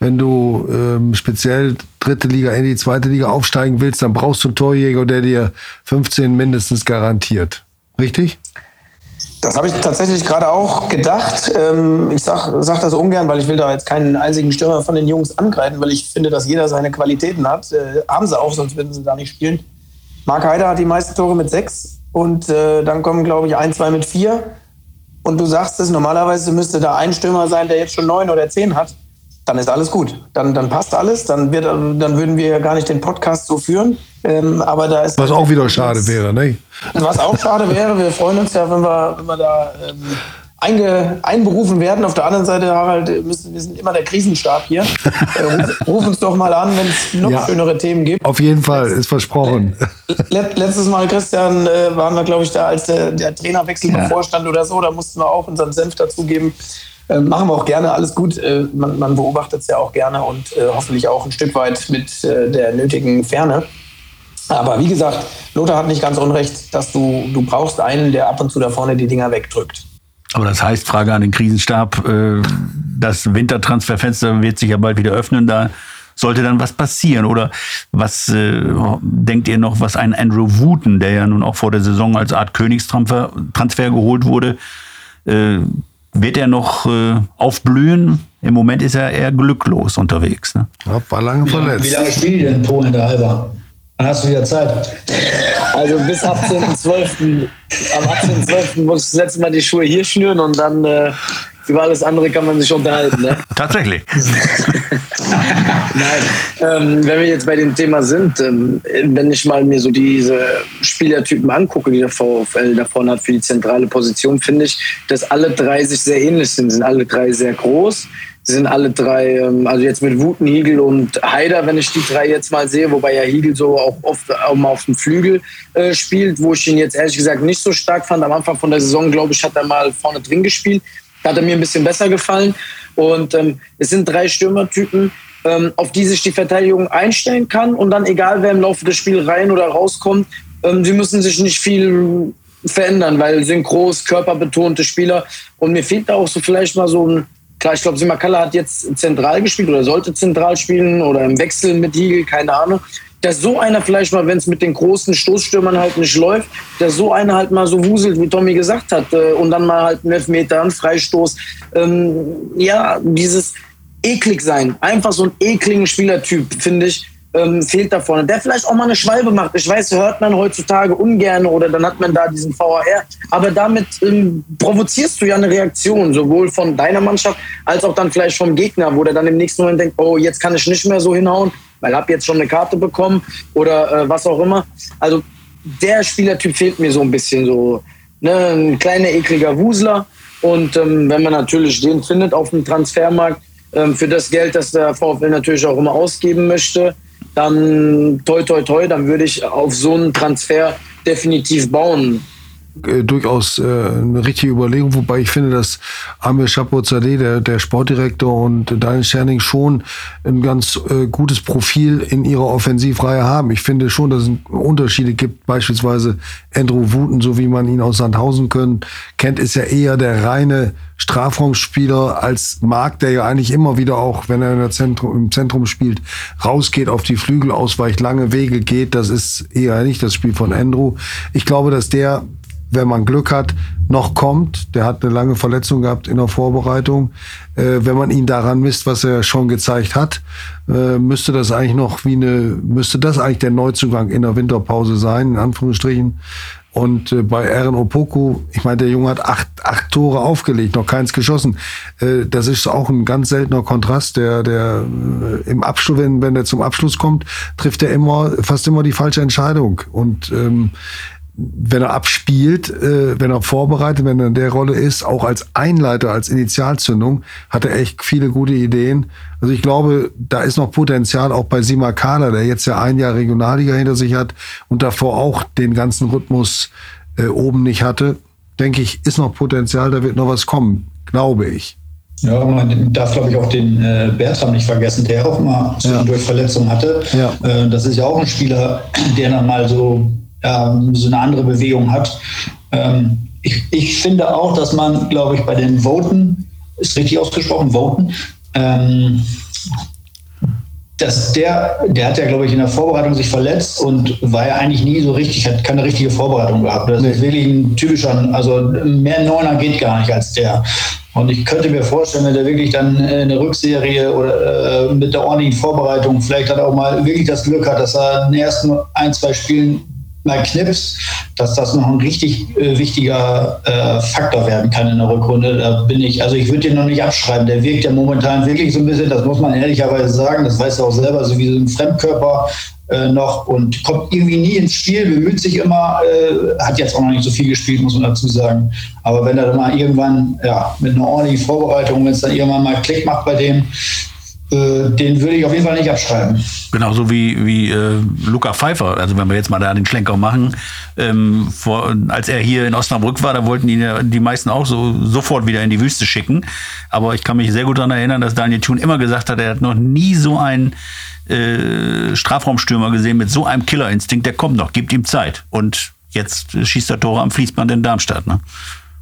wenn du ähm, speziell dritte Liga in die zweite Liga aufsteigen willst, dann brauchst du einen Torjäger, der dir 15 mindestens garantiert. Richtig? Das habe ich tatsächlich gerade auch gedacht. Ähm, ich sage sag das ungern, weil ich will da jetzt keinen einzigen Stürmer von den Jungs angreifen, weil ich finde, dass jeder seine Qualitäten hat. Äh, haben sie auch, sonst würden sie da nicht spielen. Marc Heider hat die meisten Tore mit sechs und äh, dann kommen, glaube ich, ein, zwei mit vier. Und du sagst es, normalerweise müsste da ein Stürmer sein, der jetzt schon neun oder zehn hat. Dann ist alles gut. Dann, dann passt alles. Dann, wird, dann würden wir ja gar nicht den Podcast so führen. Ähm, aber da ist was auch wieder schade wäre, ne? Was auch schade wäre, wir freuen uns ja, wenn wir, wenn wir da ähm, einge, einberufen werden. Auf der anderen Seite, Harald, müssen, wir sind immer der Krisenstab hier. äh, ruf, ruf, uns doch mal an, wenn es noch ja, schönere Themen gibt. Auf jeden Fall, ist versprochen. Letztes Mal, Christian, äh, waren wir, glaube ich, da, als der, der Trainerwechsel ja. bevorstand oder so. Da mussten wir auch unseren Senf dazugeben. Äh, machen wir auch gerne, alles gut. Äh, man, man beobachtet es ja auch gerne und äh, hoffentlich auch ein Stück weit mit äh, der nötigen Ferne. Aber wie gesagt, Lothar hat nicht ganz unrecht, dass du, du brauchst einen, der ab und zu da vorne die Dinger wegdrückt. Aber das heißt, Frage an den Krisenstab, äh, das Wintertransferfenster wird sich ja bald wieder öffnen, da sollte dann was passieren? Oder was äh, denkt ihr noch, was ein Andrew Wooten, der ja nun auch vor der Saison als Art Königstransfer Transfer geholt wurde, wird er noch äh, aufblühen? Im Moment ist er eher glücklos unterwegs. Ne? Ja, war lange verletzt. Wie lange spielt denn Polen der Alba? Dann hast du wieder Zeit. Also bis 18.12. Am 18.12. muss ich das letzte Mal die Schuhe hier schnüren und dann äh, über alles andere kann man sich unterhalten. Ne? (laughs) Tatsächlich. Nein, ähm, wenn wir jetzt bei dem Thema sind, ähm, wenn ich mal mir so diese Spielertypen angucke, die der VfL da vorne hat für die zentrale Position, finde ich, dass alle drei sich sehr ähnlich sind. Sind alle drei sehr groß, Sie sind alle drei, ähm, also jetzt mit Wuten, Hiegel und Haider, wenn ich die drei jetzt mal sehe, wobei ja Hiegel so auch oft auch mal auf dem Flügel äh, spielt, wo ich ihn jetzt ehrlich gesagt nicht so stark fand. Am Anfang von der Saison, glaube ich, hat er mal vorne drin gespielt. Hat er mir ein bisschen besser gefallen. Und ähm, es sind drei Stürmertypen, ähm, auf die sich die Verteidigung einstellen kann. Und dann, egal wer im Laufe des Spiels rein oder rauskommt, ähm, sie müssen sich nicht viel verändern, weil sie sind groß, körperbetonte Spieler. Und mir fehlt da auch so vielleicht mal so ein Klar, ich glaube, Simakala hat jetzt zentral gespielt oder sollte zentral spielen oder im Wechsel mit Hiegel, keine Ahnung. Dass so einer vielleicht mal, wenn es mit den großen Stoßstürmern halt nicht läuft, dass so einer halt mal so wuselt, wie Tommy gesagt hat, äh, und dann mal halt einen Elfmeter, einen Freistoß. Ähm, ja, dieses eklig sein, einfach so ein ekligen Spielertyp, finde ich, ähm, fehlt da vorne. Der vielleicht auch mal eine Schwalbe macht. Ich weiß, hört man heutzutage ungern oder dann hat man da diesen VAR. Aber damit ähm, provozierst du ja eine Reaktion, sowohl von deiner Mannschaft als auch dann vielleicht vom Gegner, wo der dann im nächsten Moment denkt, oh, jetzt kann ich nicht mehr so hinhauen, weil habe jetzt schon eine Karte bekommen oder äh, was auch immer. Also der Spielertyp fehlt mir so ein bisschen so. Ne? Ein kleiner, ekliger Wusler. Und ähm, wenn man natürlich den findet auf dem Transfermarkt, ähm, für das Geld, das der VfL natürlich auch immer ausgeben möchte, dann toi toi toi, dann würde ich auf so einen Transfer definitiv bauen. Äh, durchaus äh, eine richtige Überlegung, wobei ich finde, dass Amir Chapozadeh, der, der Sportdirektor und Daniel Scherning schon ein ganz äh, gutes Profil in ihrer Offensivreihe haben. Ich finde schon, dass es Unterschiede gibt, beispielsweise Andrew Wooten, so wie man ihn aus Sandhausen können, kennt, ist ja eher der reine Strafraumspieler als Marc, der ja eigentlich immer wieder auch, wenn er Zentrum, im Zentrum spielt, rausgeht, auf die Flügel ausweicht, lange Wege geht. Das ist eher nicht das Spiel von Andrew. Ich glaube, dass der wenn man Glück hat, noch kommt. Der hat eine lange Verletzung gehabt in der Vorbereitung. Äh, wenn man ihn daran misst, was er schon gezeigt hat, äh, müsste das eigentlich noch wie eine, müsste das eigentlich der Neuzugang in der Winterpause sein, in Anführungsstrichen. Und äh, bei Aaron Opoku, ich meine, der Junge hat acht, acht Tore aufgelegt, noch keins geschossen. Äh, das ist auch ein ganz seltener Kontrast. Der, der äh, im Abschluss, wenn, wenn er zum Abschluss kommt, trifft er immer, fast immer die falsche Entscheidung. Und ähm, wenn er abspielt, äh, wenn er vorbereitet, wenn er in der Rolle ist, auch als Einleiter, als Initialzündung, hat er echt viele gute Ideen. Also ich glaube, da ist noch Potenzial auch bei Sima Kala, der jetzt ja ein Jahr Regionalliga hinter sich hat und davor auch den ganzen Rhythmus äh, oben nicht hatte. Denke ich, ist noch Potenzial, da wird noch was kommen, glaube ich. Ja, man darf, glaube ich, auch den äh, Bertram nicht vergessen, der auch mal ja. Verletzungen hatte. Ja. Äh, das ist ja auch ein Spieler, der dann mal so ähm, so eine andere Bewegung hat. Ähm, ich, ich, finde auch, dass man, glaube ich, bei den Voten, ist richtig ausgesprochen, Voten, ähm, dass der, der hat ja, glaube ich, in der Vorbereitung sich verletzt und war ja eigentlich nie so richtig, hat keine richtige Vorbereitung gehabt. Das ist wirklich ein typischer, also mehr Neuner geht gar nicht als der. Und ich könnte mir vorstellen, wenn der wirklich dann eine Rückserie oder äh, mit der ordentlichen Vorbereitung, vielleicht hat er auch mal wirklich das Glück hat, dass er in den ersten ein, zwei Spielen knips, dass das noch ein richtig äh, wichtiger äh, Faktor werden kann in der Rückrunde. Da bin ich, also ich würde den noch nicht abschreiben. Der wirkt ja momentan wirklich so ein bisschen, das muss man ehrlicherweise sagen, das weiß er auch selber, so wie so ein Fremdkörper äh, noch und kommt irgendwie nie ins Spiel, bemüht sich immer, äh, hat jetzt auch noch nicht so viel gespielt, muss man dazu sagen. Aber wenn er dann mal irgendwann, ja, mit einer ordentlichen Vorbereitung, wenn es dann irgendwann mal Klick macht bei dem, den würde ich auf jeden Fall nicht abschreiben. Genauso wie, wie äh, Luca Pfeiffer, also wenn wir jetzt mal da den Schlenker machen, ähm, vor, als er hier in Osnabrück war, da wollten ihn ja die meisten auch so sofort wieder in die Wüste schicken. Aber ich kann mich sehr gut daran erinnern, dass Daniel Thun immer gesagt hat, er hat noch nie so einen äh, Strafraumstürmer gesehen mit so einem Killerinstinkt, der kommt noch, gibt ihm Zeit. Und jetzt schießt er Tore am Fließband in Darmstadt. Ne?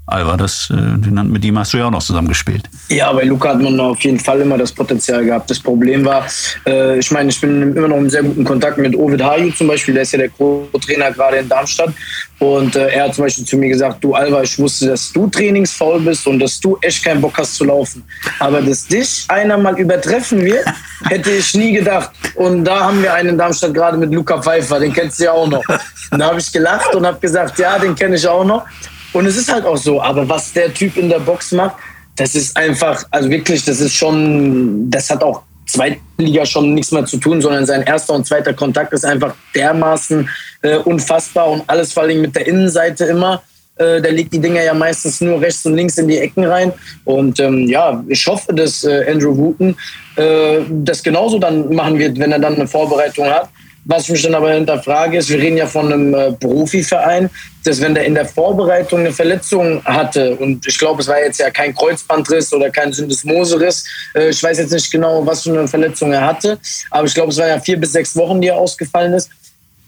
Alva, das, äh, mit ihm hast du ja auch noch zusammengespielt. Ja, bei Luca hat man auf jeden Fall immer das Potenzial gehabt. Das Problem war, äh, ich meine, ich bin immer noch im sehr guten Kontakt mit Ovid Haju zum Beispiel, der ist ja der Co-Trainer gerade in Darmstadt. Und äh, er hat zum Beispiel zu mir gesagt, du Alva, ich wusste, dass du trainingsfaul bist und dass du echt keinen Bock hast zu laufen. Aber dass dich einer mal übertreffen wird, (laughs) hätte ich nie gedacht. Und da haben wir einen in Darmstadt gerade mit Luca Pfeiffer, den kennst du ja auch noch. Und da habe ich gelacht und habe gesagt, ja, den kenne ich auch noch. Und es ist halt auch so, aber was der Typ in der Box macht, das ist einfach, also wirklich, das ist schon, das hat auch Zweitliga schon nichts mehr zu tun, sondern sein erster und zweiter Kontakt ist einfach dermaßen äh, unfassbar und alles vor allem mit der Innenseite immer. Äh, der legt die Dinger ja meistens nur rechts und links in die Ecken rein. Und ähm, ja, ich hoffe, dass äh, Andrew Wooten äh, das genauso dann machen wird, wenn er dann eine Vorbereitung hat. Was ich mich dann aber hinterfrage, ist, wir reden ja von einem äh, Profiverein, dass wenn der in der Vorbereitung eine Verletzung hatte, und ich glaube, es war jetzt ja kein Kreuzbandriss oder kein Syndesmoseriss, äh, ich weiß jetzt nicht genau, was für eine Verletzung er hatte, aber ich glaube, es waren ja vier bis sechs Wochen, die er ausgefallen ist.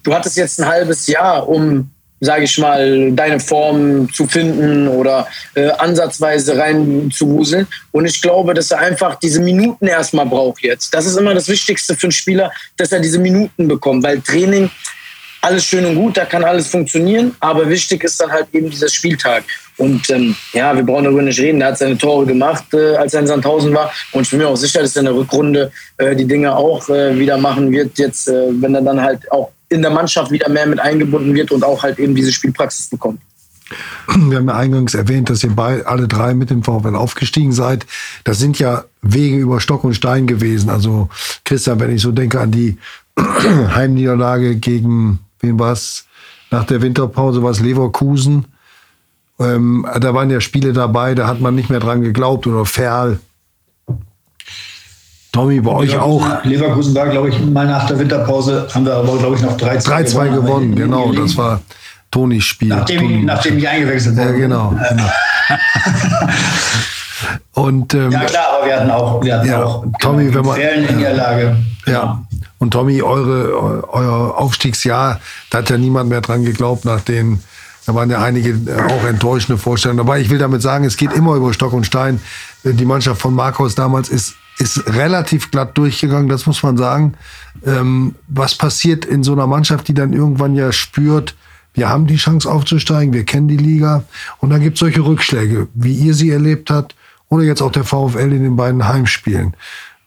Du hattest jetzt ein halbes Jahr, um sage ich mal, deine Form zu finden oder äh, ansatzweise rein zu wuseln. Und ich glaube, dass er einfach diese Minuten erstmal braucht jetzt. Das ist immer das Wichtigste für einen Spieler, dass er diese Minuten bekommt, weil Training, alles schön und gut, da kann alles funktionieren, aber wichtig ist dann halt eben dieser Spieltag. Und ähm, ja, wir brauchen darüber nicht reden. Er hat seine Tore gemacht, äh, als er in Sandhausen war. Und ich bin mir auch sicher, dass er in der Rückrunde äh, die Dinge auch äh, wieder machen wird. Jetzt, äh, wenn er dann halt auch in der Mannschaft wieder mehr mit eingebunden wird und auch halt eben diese Spielpraxis bekommt. Wir haben ja eingangs erwähnt, dass ihr bei, alle drei mit dem VfL aufgestiegen seid. Das sind ja Wege über Stock und Stein gewesen. Also Christian, wenn ich so denke an die (clears throat) Heimniederlage gegen, wen war es? Nach der Winterpause war es Leverkusen. Ähm, da waren ja Spiele dabei, da hat man nicht mehr dran geglaubt. Oder Ferl, Tommy, bei euch auch. Leverkusen war, glaube ich, mal nach der Winterpause, haben wir aber, glaube ich, noch 3-2 gewonnen. 3-2 gewonnen, genau. Das war, Toni spielt. Nachdem, Toni ich, nachdem ich eingewechselt wurde. Ja, genau. genau. (laughs) Und, ähm, ja klar, aber wir hatten auch, wir hatten Ja, auch Tommy, wenn man- Fällen in Niederlage. Ja. Und Tommy, eure, eu- euer Aufstiegsjahr, da hat ja niemand mehr dran geglaubt, nach den, da waren ja einige auch enttäuschende Vorstellungen dabei. Ich will damit sagen, es geht immer über Stock und Stein. Die Mannschaft von Markus damals ist, ist relativ glatt durchgegangen, das muss man sagen. Ähm, was passiert in so einer Mannschaft, die dann irgendwann ja spürt, wir haben die Chance aufzusteigen, wir kennen die Liga und dann gibt es solche Rückschläge, wie ihr sie erlebt habt oder jetzt auch der VfL in den beiden Heimspielen.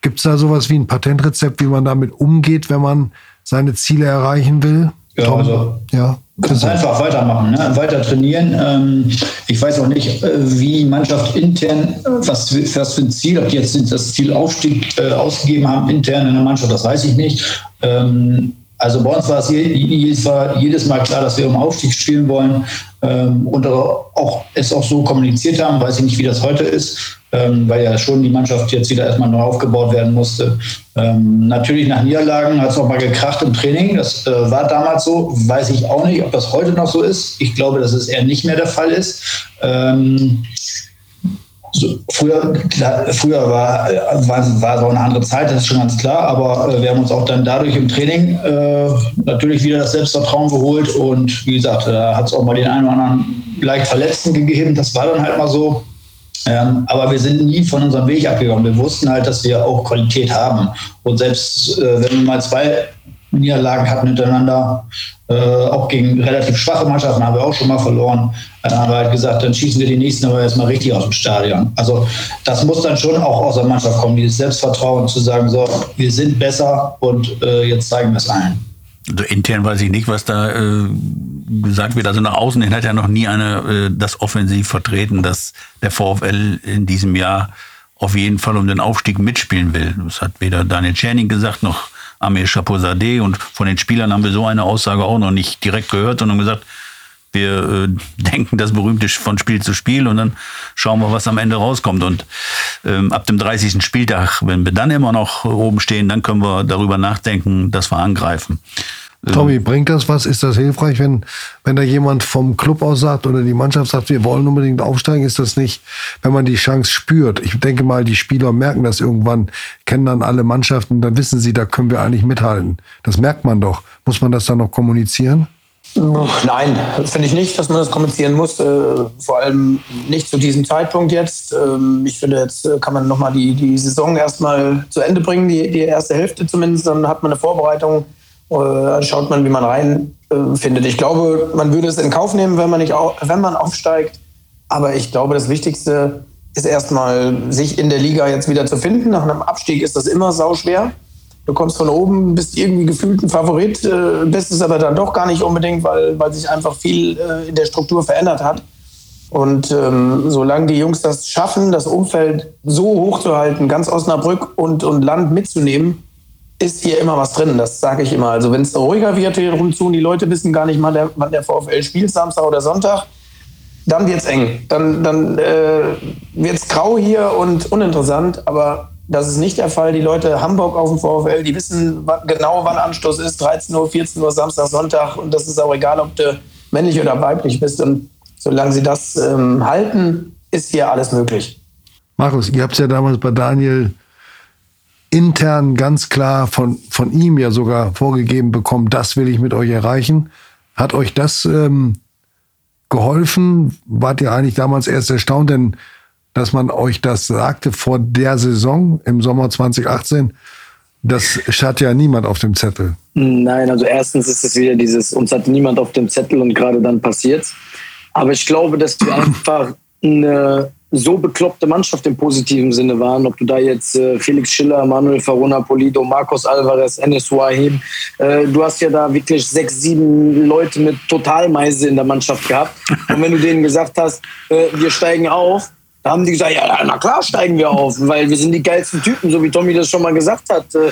Gibt es da sowas wie ein Patentrezept, wie man damit umgeht, wenn man seine Ziele erreichen will? Ja, Tom? also- ja. Ganz einfach weitermachen, ne? weiter trainieren. Ähm, ich weiß auch nicht, äh, wie Mannschaft intern, äh, was, für- was für ein Ziel, ob die jetzt das Ziel Aufstieg äh, ausgegeben haben intern in der Mannschaft, das weiß ich nicht. Ähm, also bei uns war es je- jedes, war jedes Mal klar, dass wir um Aufstieg spielen wollen ähm, und auch es auch so kommuniziert haben. Weiß ich nicht, wie das heute ist, ähm, weil ja schon die Mannschaft jetzt wieder erstmal neu aufgebaut werden musste. Ähm, natürlich nach Niederlagen hat es auch mal gekracht im Training. Das äh, war damals so. Weiß ich auch nicht, ob das heute noch so ist. Ich glaube, dass es eher nicht mehr der Fall ist. Früher, früher war, äh, war, war so eine andere Zeit, das ist schon ganz klar, aber äh, wir haben uns auch dann dadurch im Training äh, natürlich wieder das Selbstvertrauen geholt und wie gesagt, da hat es auch mal den einen oder anderen leicht Verletzten gegeben, das war dann halt mal so. Ähm, aber wir sind nie von unserem Weg abgegangen. Wir wussten halt, dass wir auch Qualität haben. Und selbst äh, wenn wir mal zwei Niederlagen hatten hintereinander, äh, auch gegen relativ schwache Mannschaften haben wir auch schon mal verloren, dann haben wir halt gesagt, dann schießen wir die nächsten aber erstmal richtig aus dem Stadion. Also das muss dann schon auch aus der Mannschaft kommen, dieses Selbstvertrauen zu sagen, so, wir sind besser und äh, jetzt zeigen wir es allen. Also intern weiß ich nicht, was da äh, gesagt wird. Also nach außen hin hat ja noch nie einer äh, das offensiv vertreten, dass der VfL in diesem Jahr auf jeden Fall um den Aufstieg mitspielen will. Das hat weder Daniel Czerny gesagt, noch Amir Chapouzadeh. Und von den Spielern haben wir so eine Aussage auch noch nicht direkt gehört, sondern gesagt, wir äh, (laughs) denken das berühmte von Spiel zu Spiel und dann schauen wir, was am Ende rauskommt. Und ähm, ab dem 30. Spieltag, wenn wir dann immer noch oben stehen, dann können wir darüber nachdenken, dass wir angreifen. Tommy, bringt das was? Ist das hilfreich, wenn, wenn da jemand vom Club aus sagt oder die Mannschaft sagt, wir wollen unbedingt aufsteigen? Ist das nicht, wenn man die Chance spürt? Ich denke mal, die Spieler merken das irgendwann, kennen dann alle Mannschaften, dann wissen sie, da können wir eigentlich mithalten. Das merkt man doch. Muss man das dann noch kommunizieren? Nein, finde ich nicht, dass man das kommunizieren muss. Äh, vor allem nicht zu diesem Zeitpunkt jetzt. Ähm, ich finde, jetzt äh, kann man nochmal die, die Saison erstmal zu Ende bringen, die, die erste Hälfte zumindest. Dann hat man eine Vorbereitung, dann schaut man, wie man rein äh, findet. Ich glaube, man würde es in Kauf nehmen, wenn man, nicht au wenn man aufsteigt. Aber ich glaube, das Wichtigste ist erstmal, sich in der Liga jetzt wieder zu finden. Nach einem Abstieg ist das immer sauschwer. Du kommst von oben, bist irgendwie gefühlt ein Favorit, äh, bist es aber dann doch gar nicht unbedingt, weil, weil sich einfach viel äh, in der Struktur verändert hat. Und ähm, solange die Jungs das schaffen, das Umfeld so hochzuhalten, ganz Osnabrück und, und Land mitzunehmen, ist hier immer was drin. Das sage ich immer. Also wenn es ruhiger wird hier rumzu und die Leute wissen gar nicht mal, der, wann der VfL spielt, Samstag oder Sonntag, dann wird's eng. Dann, dann äh, wird's grau hier und uninteressant. Aber das ist nicht der Fall. Die Leute Hamburg auf dem VfL, die wissen genau, wann Anstoß ist. 13 Uhr, 14 Uhr, Samstag, Sonntag. Und das ist auch egal, ob du männlich oder weiblich bist. Und solange sie das ähm, halten, ist hier alles möglich. Markus, ihr habt es ja damals bei Daniel intern ganz klar von, von ihm ja sogar vorgegeben bekommen, das will ich mit euch erreichen. Hat euch das ähm, geholfen? Wart ihr eigentlich damals erst erstaunt, denn dass man euch das sagte vor der Saison im Sommer 2018? Das hat ja niemand auf dem Zettel. Nein, also erstens ist es wieder dieses, uns hat niemand auf dem Zettel und gerade dann passiert's. Aber ich glaube, dass wir einfach eine so bekloppte Mannschaft im positiven Sinne waren. Ob du da jetzt äh, Felix Schiller, Manuel Farona Polido, Marcos Alvarez, Enes Wahim, äh, du hast ja da wirklich sechs, sieben Leute mit Totalmeise in der Mannschaft gehabt. Und wenn du denen gesagt hast, äh, wir steigen auf, da haben die gesagt, ja, na klar steigen wir auf, weil wir sind die geilsten Typen, so wie Tommy das schon mal gesagt hat. Äh,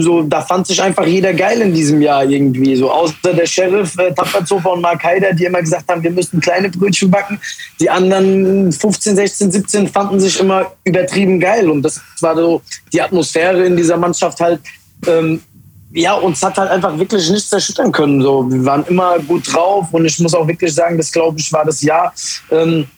So, da fand sich einfach jeder geil in diesem Jahr irgendwie. So außer der Sheriff, äh, Tapferzofer und Mark Haider, die immer gesagt haben, wir müssten kleine Brötchen backen. Die anderen 15, 16, 17 fanden sich immer übertrieben geil. Und das war so die Atmosphäre in dieser Mannschaft halt. Ähm, ja, uns hat halt einfach wirklich nichts erschüttern können. So, wir waren immer gut drauf und ich muss auch wirklich sagen, das glaube ich war das Jahr, ähm,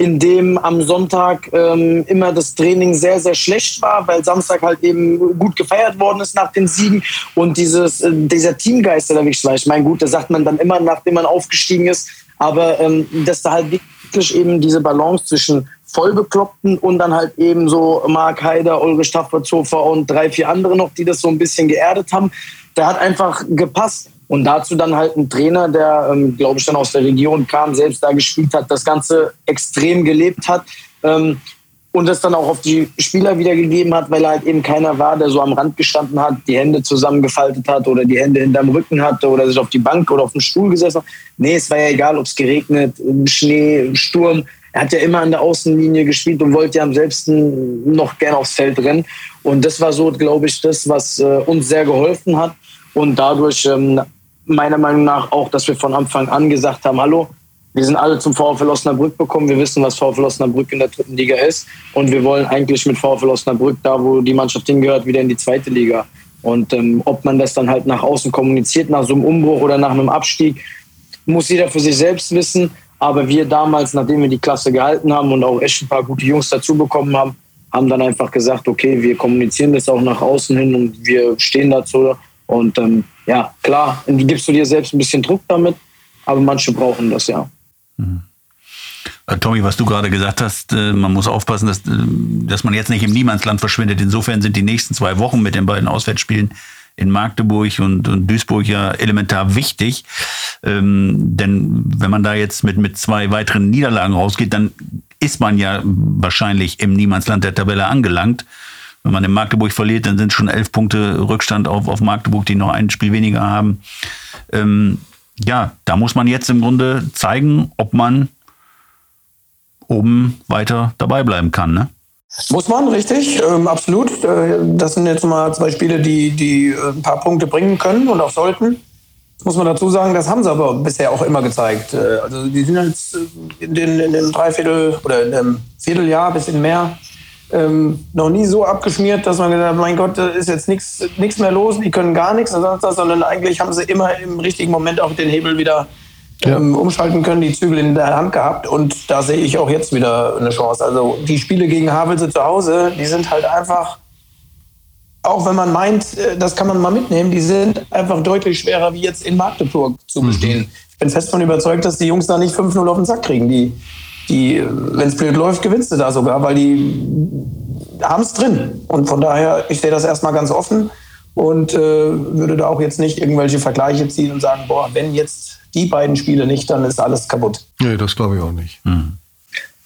in dem am Sonntag ähm, immer das Training sehr, sehr schlecht war, weil Samstag halt eben gut gefeiert worden ist nach den Siegen und dieses, äh, dieser Teamgeist, der da wirklich war. Ich meine, gut, das sagt man dann immer, nachdem man aufgestiegen ist, aber ähm, dass da halt wirklich eben diese Balance zwischen Vollbekloppten und dann halt eben so Mark Heider, Ulrich Staffertshofer und drei, vier andere noch, die das so ein bisschen geerdet haben. Der hat einfach gepasst. Und dazu dann halt ein Trainer, der, ähm, glaube ich, dann aus der Region kam, selbst da gespielt hat, das Ganze extrem gelebt hat. Ähm, und das dann auch auf die Spieler wiedergegeben hat, weil er halt eben keiner war, der so am Rand gestanden hat, die Hände zusammengefaltet hat oder die Hände hinterm Rücken hatte oder sich auf die Bank oder auf den Stuhl gesessen hat. Nee, es war ja egal, ob es geregnet, Schnee, Sturm. Er hat ja immer an der Außenlinie gespielt und wollte ja am selbsten noch gern aufs Feld rennen. Und das war so, glaube ich, das, was äh, uns sehr geholfen hat. Und dadurch, ähm, meiner Meinung nach, auch, dass wir von Anfang an gesagt haben, hallo, wir sind alle zum VfL Osnabrück bekommen. Wir wissen, was VfL Osnabrück in der dritten Liga ist. Und wir wollen eigentlich mit VfL Osnabrück, da wo die Mannschaft hingehört, wieder in die zweite Liga. Und ähm, ob man das dann halt nach außen kommuniziert, nach so einem Umbruch oder nach einem Abstieg, muss jeder für sich selbst wissen. Aber wir damals, nachdem wir die Klasse gehalten haben und auch echt ein paar gute Jungs dazu bekommen haben, haben dann einfach gesagt, okay, wir kommunizieren das auch nach außen hin und wir stehen dazu. Und ähm, ja, klar, gibst du dir selbst ein bisschen Druck damit, aber manche brauchen das ja. Mhm. Tommy, was du gerade gesagt hast, äh, man muss aufpassen, dass, äh, dass man jetzt nicht im Niemandsland verschwindet. Insofern sind die nächsten zwei Wochen mit den beiden Auswärtsspielen in Magdeburg und, und Duisburg ja elementar wichtig. Ähm, denn wenn man da jetzt mit, mit zwei weiteren Niederlagen rausgeht, dann ist man ja wahrscheinlich im Niemandsland der Tabelle angelangt. Wenn man in Magdeburg verliert, dann sind schon elf Punkte Rückstand auf, auf Magdeburg, die noch ein Spiel weniger haben. Ähm, ja, da muss man jetzt im Grunde zeigen, ob man oben weiter dabei bleiben kann. Ne? Muss man, richtig, ähm, absolut. Äh, das sind jetzt mal zwei Spiele, die, die äh, ein paar Punkte bringen können und auch sollten. Muss man dazu sagen, das haben sie aber bisher auch immer gezeigt. Äh, also die sind jetzt in den, in den Dreiviertel oder in einem Vierteljahr, bisschen mehr, ähm, noch nie so abgeschmiert, dass man gesagt hat, mein Gott, da ist jetzt nichts mehr los, die können gar nichts, sondern eigentlich haben sie immer im richtigen Moment auch den Hebel wieder ähm, umschalten können, die Zügel in der Hand gehabt. Und da sehe ich auch jetzt wieder eine Chance. Also die Spiele gegen Havelse zu Hause, die sind halt einfach, auch wenn man meint, äh, das kann man mal mitnehmen, die sind einfach deutlich schwerer wie jetzt in Magdeburg zu mhm. bestehen. Mhm. Ich bin fest davon überzeugt, dass die Jungs da nicht 5-0 auf den Sack kriegen. Die, die wenn es blöd läuft, gewinnst du da sogar, weil die haben es drin. Und von daher, ich sehe das erstmal ganz offen und äh, würde da auch jetzt nicht irgendwelche Vergleiche ziehen und sagen, boah, wenn jetzt die beiden Spiele nicht, dann ist alles kaputt. Nee, das glaube ich auch nicht. Mhm.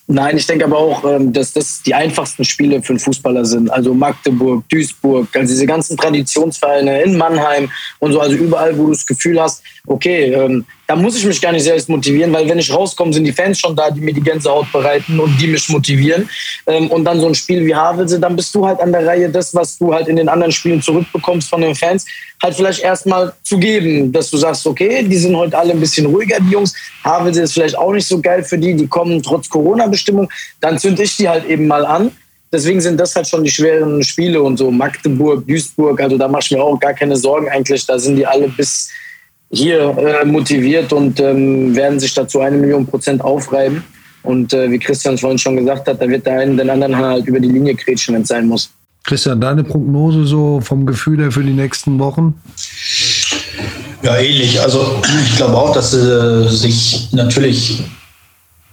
Nein, ich denke aber auch, ähm, dass das die einfachsten Spiele für einen Fußballer sind. Also Magdeburg, Duisburg, also diese ganzen Traditionsvereine in Mannheim und so, also überall, wo du das Gefühl hast, okay, ähm, da muss ich mich gar nicht selbst motivieren, weil wenn ich rauskomme, sind die Fans schon da, die mir die Gänsehaut bereiten und die mich motivieren. Ähm, und dann so ein Spiel wie Havelse, dann bist du halt an der Reihe, das, was du halt in den anderen Spielen zurückbekommst von den Fans, halt vielleicht erstmal zu geben, dass du sagst, okay, die sind heute alle ein bisschen ruhiger, die Jungs. Havelse ist vielleicht auch nicht so geil für die, die kommen trotz Corona-Bestimmung. Dann zünd ich die halt eben mal an. Deswegen sind das halt schon die schweren Spiele und so Magdeburg, Duisburg, also da mach ich mir auch gar keine Sorgen eigentlich. Da sind die alle bis hier äh, motiviert und ähm, werden sich dazu eine Million Prozent aufreiben. Und äh, wie Christian vorhin schon gesagt hat, da wird der einen den anderen halt über die Linie kretschen, wenn es sein muss. Christian, deine Prognose so vom Gefühl her für die nächsten Wochen? Ja, ähnlich. Also ich glaube auch, dass sie sich natürlich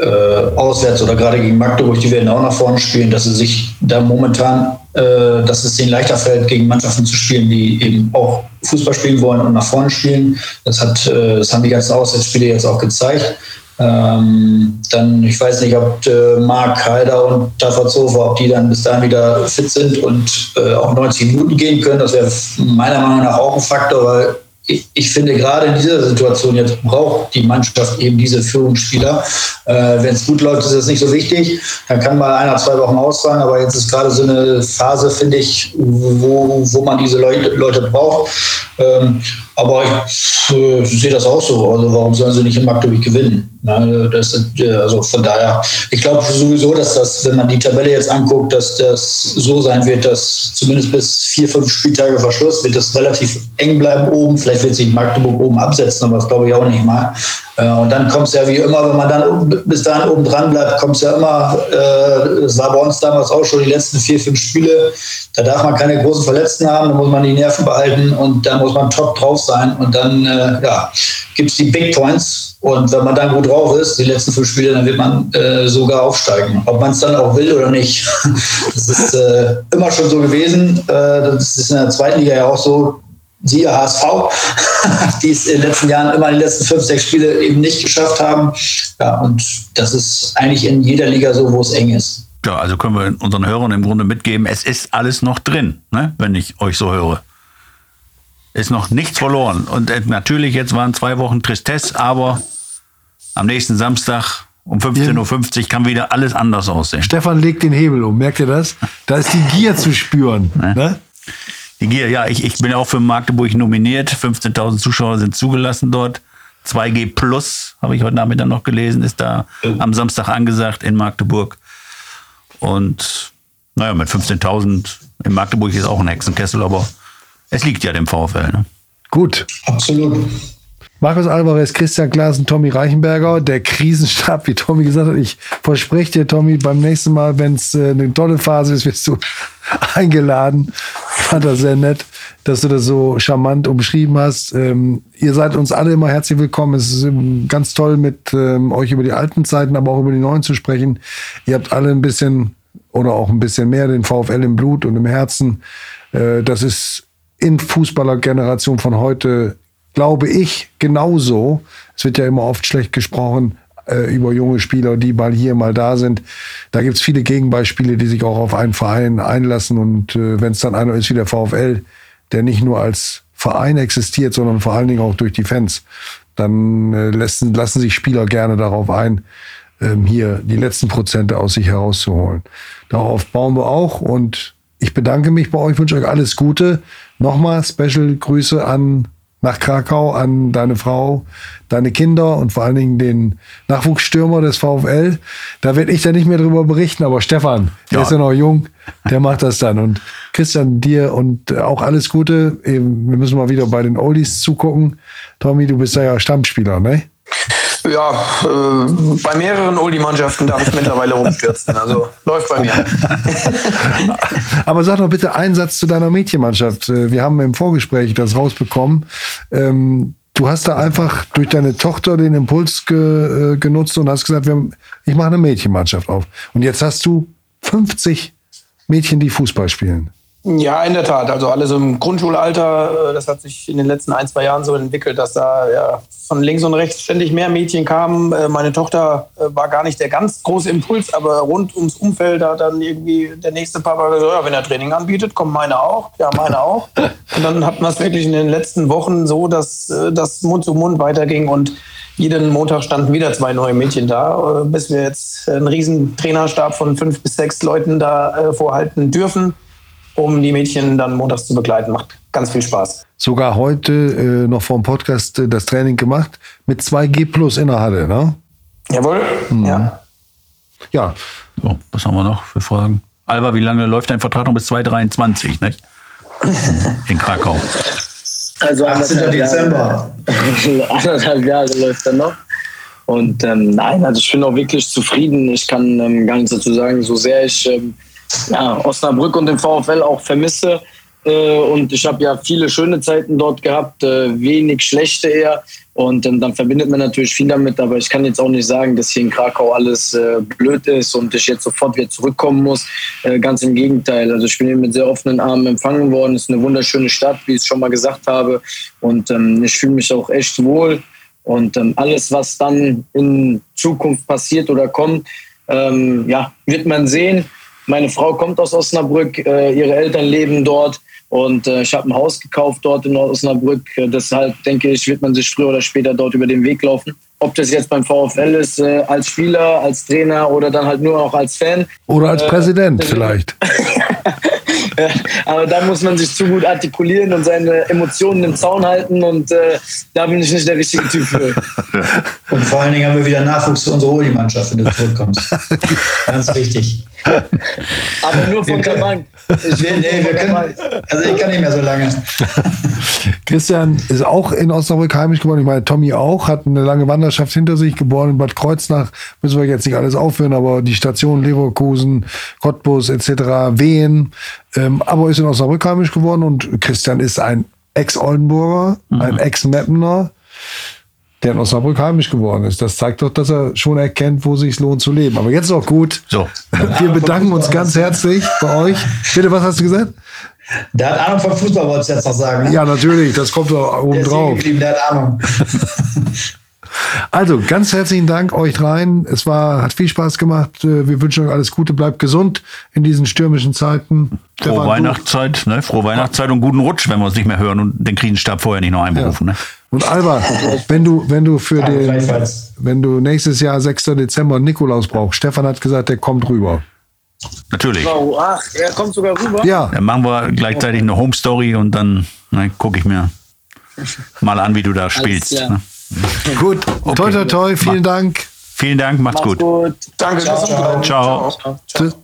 äh, auswärts oder gerade gegen Magdeburg, die werden auch nach vorne spielen, dass sie sich da momentan, äh, dass es denen leichter fällt, gegen Mannschaften zu spielen, die eben auch Fußball spielen wollen und nach vorne spielen. Das, hat, äh, das haben die ganzen Auswärtsspiele jetzt auch gezeigt. Ähm, dann, ich weiß nicht, ob äh, Marc Heider und Tafazofa, ob die dann bis dahin wieder fit sind und äh, auch 90 Minuten gehen können. Das wäre meiner Meinung nach auch ein Faktor, weil ich, ich, finde, gerade in dieser Situation jetzt braucht die Mannschaft eben diese Führungsspieler. Äh, Wenn es gut läuft, ist das nicht so wichtig. Dann kann mal einer, zwei Wochen ausfallen, aber jetzt ist gerade so eine Phase, finde ich, wo, wo man diese Leute, Leute braucht. Ähm, aber ich, Ich sehe das auch so. Also warum sollen sie nicht in Magdeburg gewinnen? das, also von daher, ich glaube sowieso, dass das, wenn man die Tabelle jetzt anguckt, dass das so sein wird, dass zumindest bis vier, fünf Spieltage Verschluss wird das relativ eng bleiben oben. Vielleicht wird sich Magdeburg oben absetzen, aber das glaube ich auch nicht mal. Äh, und dann kommt es ja wie immer, wenn man dann bis dahin oben dran bleibt, kommt es ja immer, äh, das war bei uns damals auch schon die letzten vier, fünf Spiele, da darf man keine großen Verletzten haben, da muss man die Nerven behalten und da muss man top drauf sein und dann äh, ja, gibt es die Big Points und wenn man dann gut drauf ist, die letzten fünf Spiele, dann wird man äh, sogar aufsteigen. Ob man es dann auch will oder nicht. (laughs) Das ist äh, immer schon so gewesen. Äh, das ist in der zweiten Liga ja auch so. Siehe HSV, (laughs) die es in den letzten Jahren immer in den letzten fünf, sechs Spiele eben nicht geschafft haben. Ja, und das ist eigentlich in jeder Liga so, wo es eng ist. Ja, also können wir unseren Hörern im Grunde mitgeben, es ist alles noch drin, ne? wenn ich euch so höre ist noch nichts verloren. Und äh, natürlich, jetzt waren zwei Wochen Tristesse, aber am nächsten Samstag um 15.50 Uhr kann wieder alles anders aussehen. Stefan legt den Hebel um, merkt ihr das? Da ist die Gier zu spüren. Ne? Ne? Ja, ich, ich bin auch für Magdeburg nominiert. 15.000 Zuschauer sind zugelassen dort. 2G Plus, habe ich heute Nachmittag noch gelesen, ist da oh. am Samstag angesagt in Magdeburg. Und naja, mit 15.000 in Magdeburg ist auch ein Hexenkessel, aber es liegt ja dem VfL. Ne? Gut. Absolut. Markus Alvarez, Christian Klaassen, Tommy Reichenberger, der Krisenstab, wie Tommy gesagt hat. Ich verspreche dir, Tommy, beim nächsten Mal, wenn es äh, eine tolle Phase ist, wirst du (laughs) eingeladen. Fand das sehr nett, dass du das so charmant umschrieben hast. Ähm, ihr seid uns alle immer herzlich willkommen. Es ist ganz toll, mit ähm, euch über die alten Zeiten, aber auch über die neuen zu sprechen. Ihr habt alle ein bisschen oder auch ein bisschen mehr den VfL im Blut und im Herzen. Äh, das ist in Fußballergeneration von heute glaube ich, genauso. Es wird ja immer oft schlecht gesprochen äh, über junge Spieler, die mal hier, mal da sind. Da gibt's viele Gegenbeispiele, die sich auch auf einen Verein einlassen. Und äh, wenn es dann einer ist wie der VfL, der nicht nur als Verein existiert, sondern vor allen Dingen auch durch die Fans, dann äh, lassen, lassen sich Spieler gerne darauf ein, ähm, hier die letzten Prozente aus sich herauszuholen. Darauf bauen wir auch und ich bedanke mich bei euch, wünsche euch alles Gute. Nochmal Special Grüße an nach Krakau an deine Frau, deine Kinder und vor allen Dingen den Nachwuchsstürmer des VfL. Da werde ich dann nicht mehr drüber berichten, aber Stefan, der ja. ist ja noch jung, der macht das dann. Und Christian, dir und auch alles Gute. Wir müssen mal wieder bei den Oldies zugucken. Tommy, du bist ja Stammspieler, ne? Ja, äh, bei mehreren Oldie-Mannschaften darf ich mittlerweile rumstürzen. Also läuft bei mir. (laughs) Aber sag doch bitte einen Satz zu deiner Mädchenmannschaft. Äh, wir haben im Vorgespräch das rausbekommen. Ähm, du hast da einfach durch deine Tochter den Impuls ge, äh, genutzt und hast gesagt, wir, ich mache eine Mädchenmannschaft auf. Und jetzt hast du 50 Mädchen, die Fußball spielen. Ja, in der Tat. Also alles im Grundschulalter. Äh, das hat sich in den letzten ein, zwei Jahren so entwickelt, dass da ja, von links und rechts ständig mehr Mädchen kamen. Äh, meine Tochter äh, war gar nicht der ganz große Impuls, aber rund ums Umfeld hat dann irgendwie der nächste Papa gesagt, ja, wenn er Training anbietet, kommen meine auch. Ja, meine auch. Und dann hat man es wirklich in den letzten Wochen so, dass das Mund zu Mund weiterging und jeden Montag standen wieder zwei neue Mädchen da, bis wir jetzt einen riesen Trainerstab von fünf bis sechs Leuten da vorhalten dürfen um die Mädchen dann montags zu begleiten. Macht ganz viel Spaß. Sogar heute äh, noch vor dem Podcast äh, das Training gemacht mit 2G Plus in der Halle, ne? Jawohl, mhm. ja. Ja. So, was haben wir noch für Fragen? Alba, wie lange läuft dein Vertrag noch bis 2023, ne? (laughs) In Krakau. Also 18. Dezember. (laughs) anderthalb Jahre läuft er noch. Und ähm, nein, also ich bin auch wirklich zufrieden. Ich kann ähm, gar nichts dazu sagen, so sehr ich ähm, ja, Osnabrück und den VfL auch vermisse. Äh, und ich habe ja viele schöne Zeiten dort gehabt, äh, wenig schlechte eher. Und ähm, dann verbindet man natürlich viel damit. Aber ich kann jetzt auch nicht sagen, dass hier in Krakau alles äh, blöd ist und ich jetzt sofort wieder zurückkommen muss. ganz im Gegenteil. Also ich bin hier mit sehr offenen Armen empfangen worden. Es ist eine wunderschöne Stadt, wie ich es schon mal gesagt habe. Und ähm, ich fühle mich auch echt wohl. Und ähm, alles, was dann in Zukunft passiert oder kommt, ja, wird man sehen. Meine Frau kommt aus Osnabrück, äh, ihre Eltern leben dort und äh, ich habe ein Haus gekauft dort in Osnabrück. Äh, deshalb denke ich, wird man sich früher oder später dort über den Weg laufen. Ob das jetzt beim VfL ist, als Spieler, als Trainer oder dann halt nur auch als Fan. Oder als äh, Präsident vielleicht. (laughs) (laughs) aber da muss man sich zu gut artikulieren und seine Emotionen im Zaun halten und äh, da bin ich nicht der richtige Typ für. (laughs) Und vor allen Dingen haben wir wieder Nachwuchs für unsere Holi-Mannschaft, wenn du zurückkommst. (laughs) Ganz wichtig. Aber nur von der Bank. Ich Nee, nee, wir können, also ich kann nicht mehr so lange. Christian ist auch in Osnabrück heimisch geworden. Ich meine, Tommy auch, hat eine lange Wanderschaft hinter sich, geboren in Bad Kreuznach. Müssen wir jetzt nicht alles aufhören, aber die Station Leverkusen, Cottbus etc., Wehen. Ähm, aber ist in Osnabrück heimisch geworden und Christian ist ein Ex-Oldenburger, ein Ex-Meppener, der in Osnabrück heimisch geworden ist. Das zeigt doch, dass er schon erkennt, wo sich lohnt zu leben. Aber jetzt ist auch gut. So. Wir bedanken uns ganz herzlich bei euch. Bitte, was hast du gesagt? Der hat Ahnung vom Fußball, wolltest du jetzt noch sagen. Ne? Ja, natürlich, das kommt doch oben der drauf. geblieben, der hat Ahnung. (laughs) Also, ganz herzlichen Dank euch dreien. Es war, hat viel Spaß gemacht. Äh, Wir wünschen euch alles Gute. Bleibt gesund in diesen stürmischen Zeiten. Frohe Weihnachtszeit, ne? Frohe Weihnachtszeit und guten Rutsch, wenn wir uns nicht mehr hören und den Krisenstab vorher nicht noch einberufen. Ne? Und Alba, wenn du, wenn du für Danke, den, wenn du nächstes Jahr 6. Dezember Nikolaus brauchst, Stefan hat gesagt, der kommt rüber. Natürlich. Oh, ach, er kommt sogar rüber. Ja, Dann machen wir gleichzeitig eine Home Story und dann ne, gucke ich mir mal an, wie du da spielst. Ne? (laughs) gut. Toi, toi, toi. Vielen Dank. Vielen Dank, macht's Mach's gut. gut. Danke, Ciao, ciao. Ciao. Ciao. Tschüss.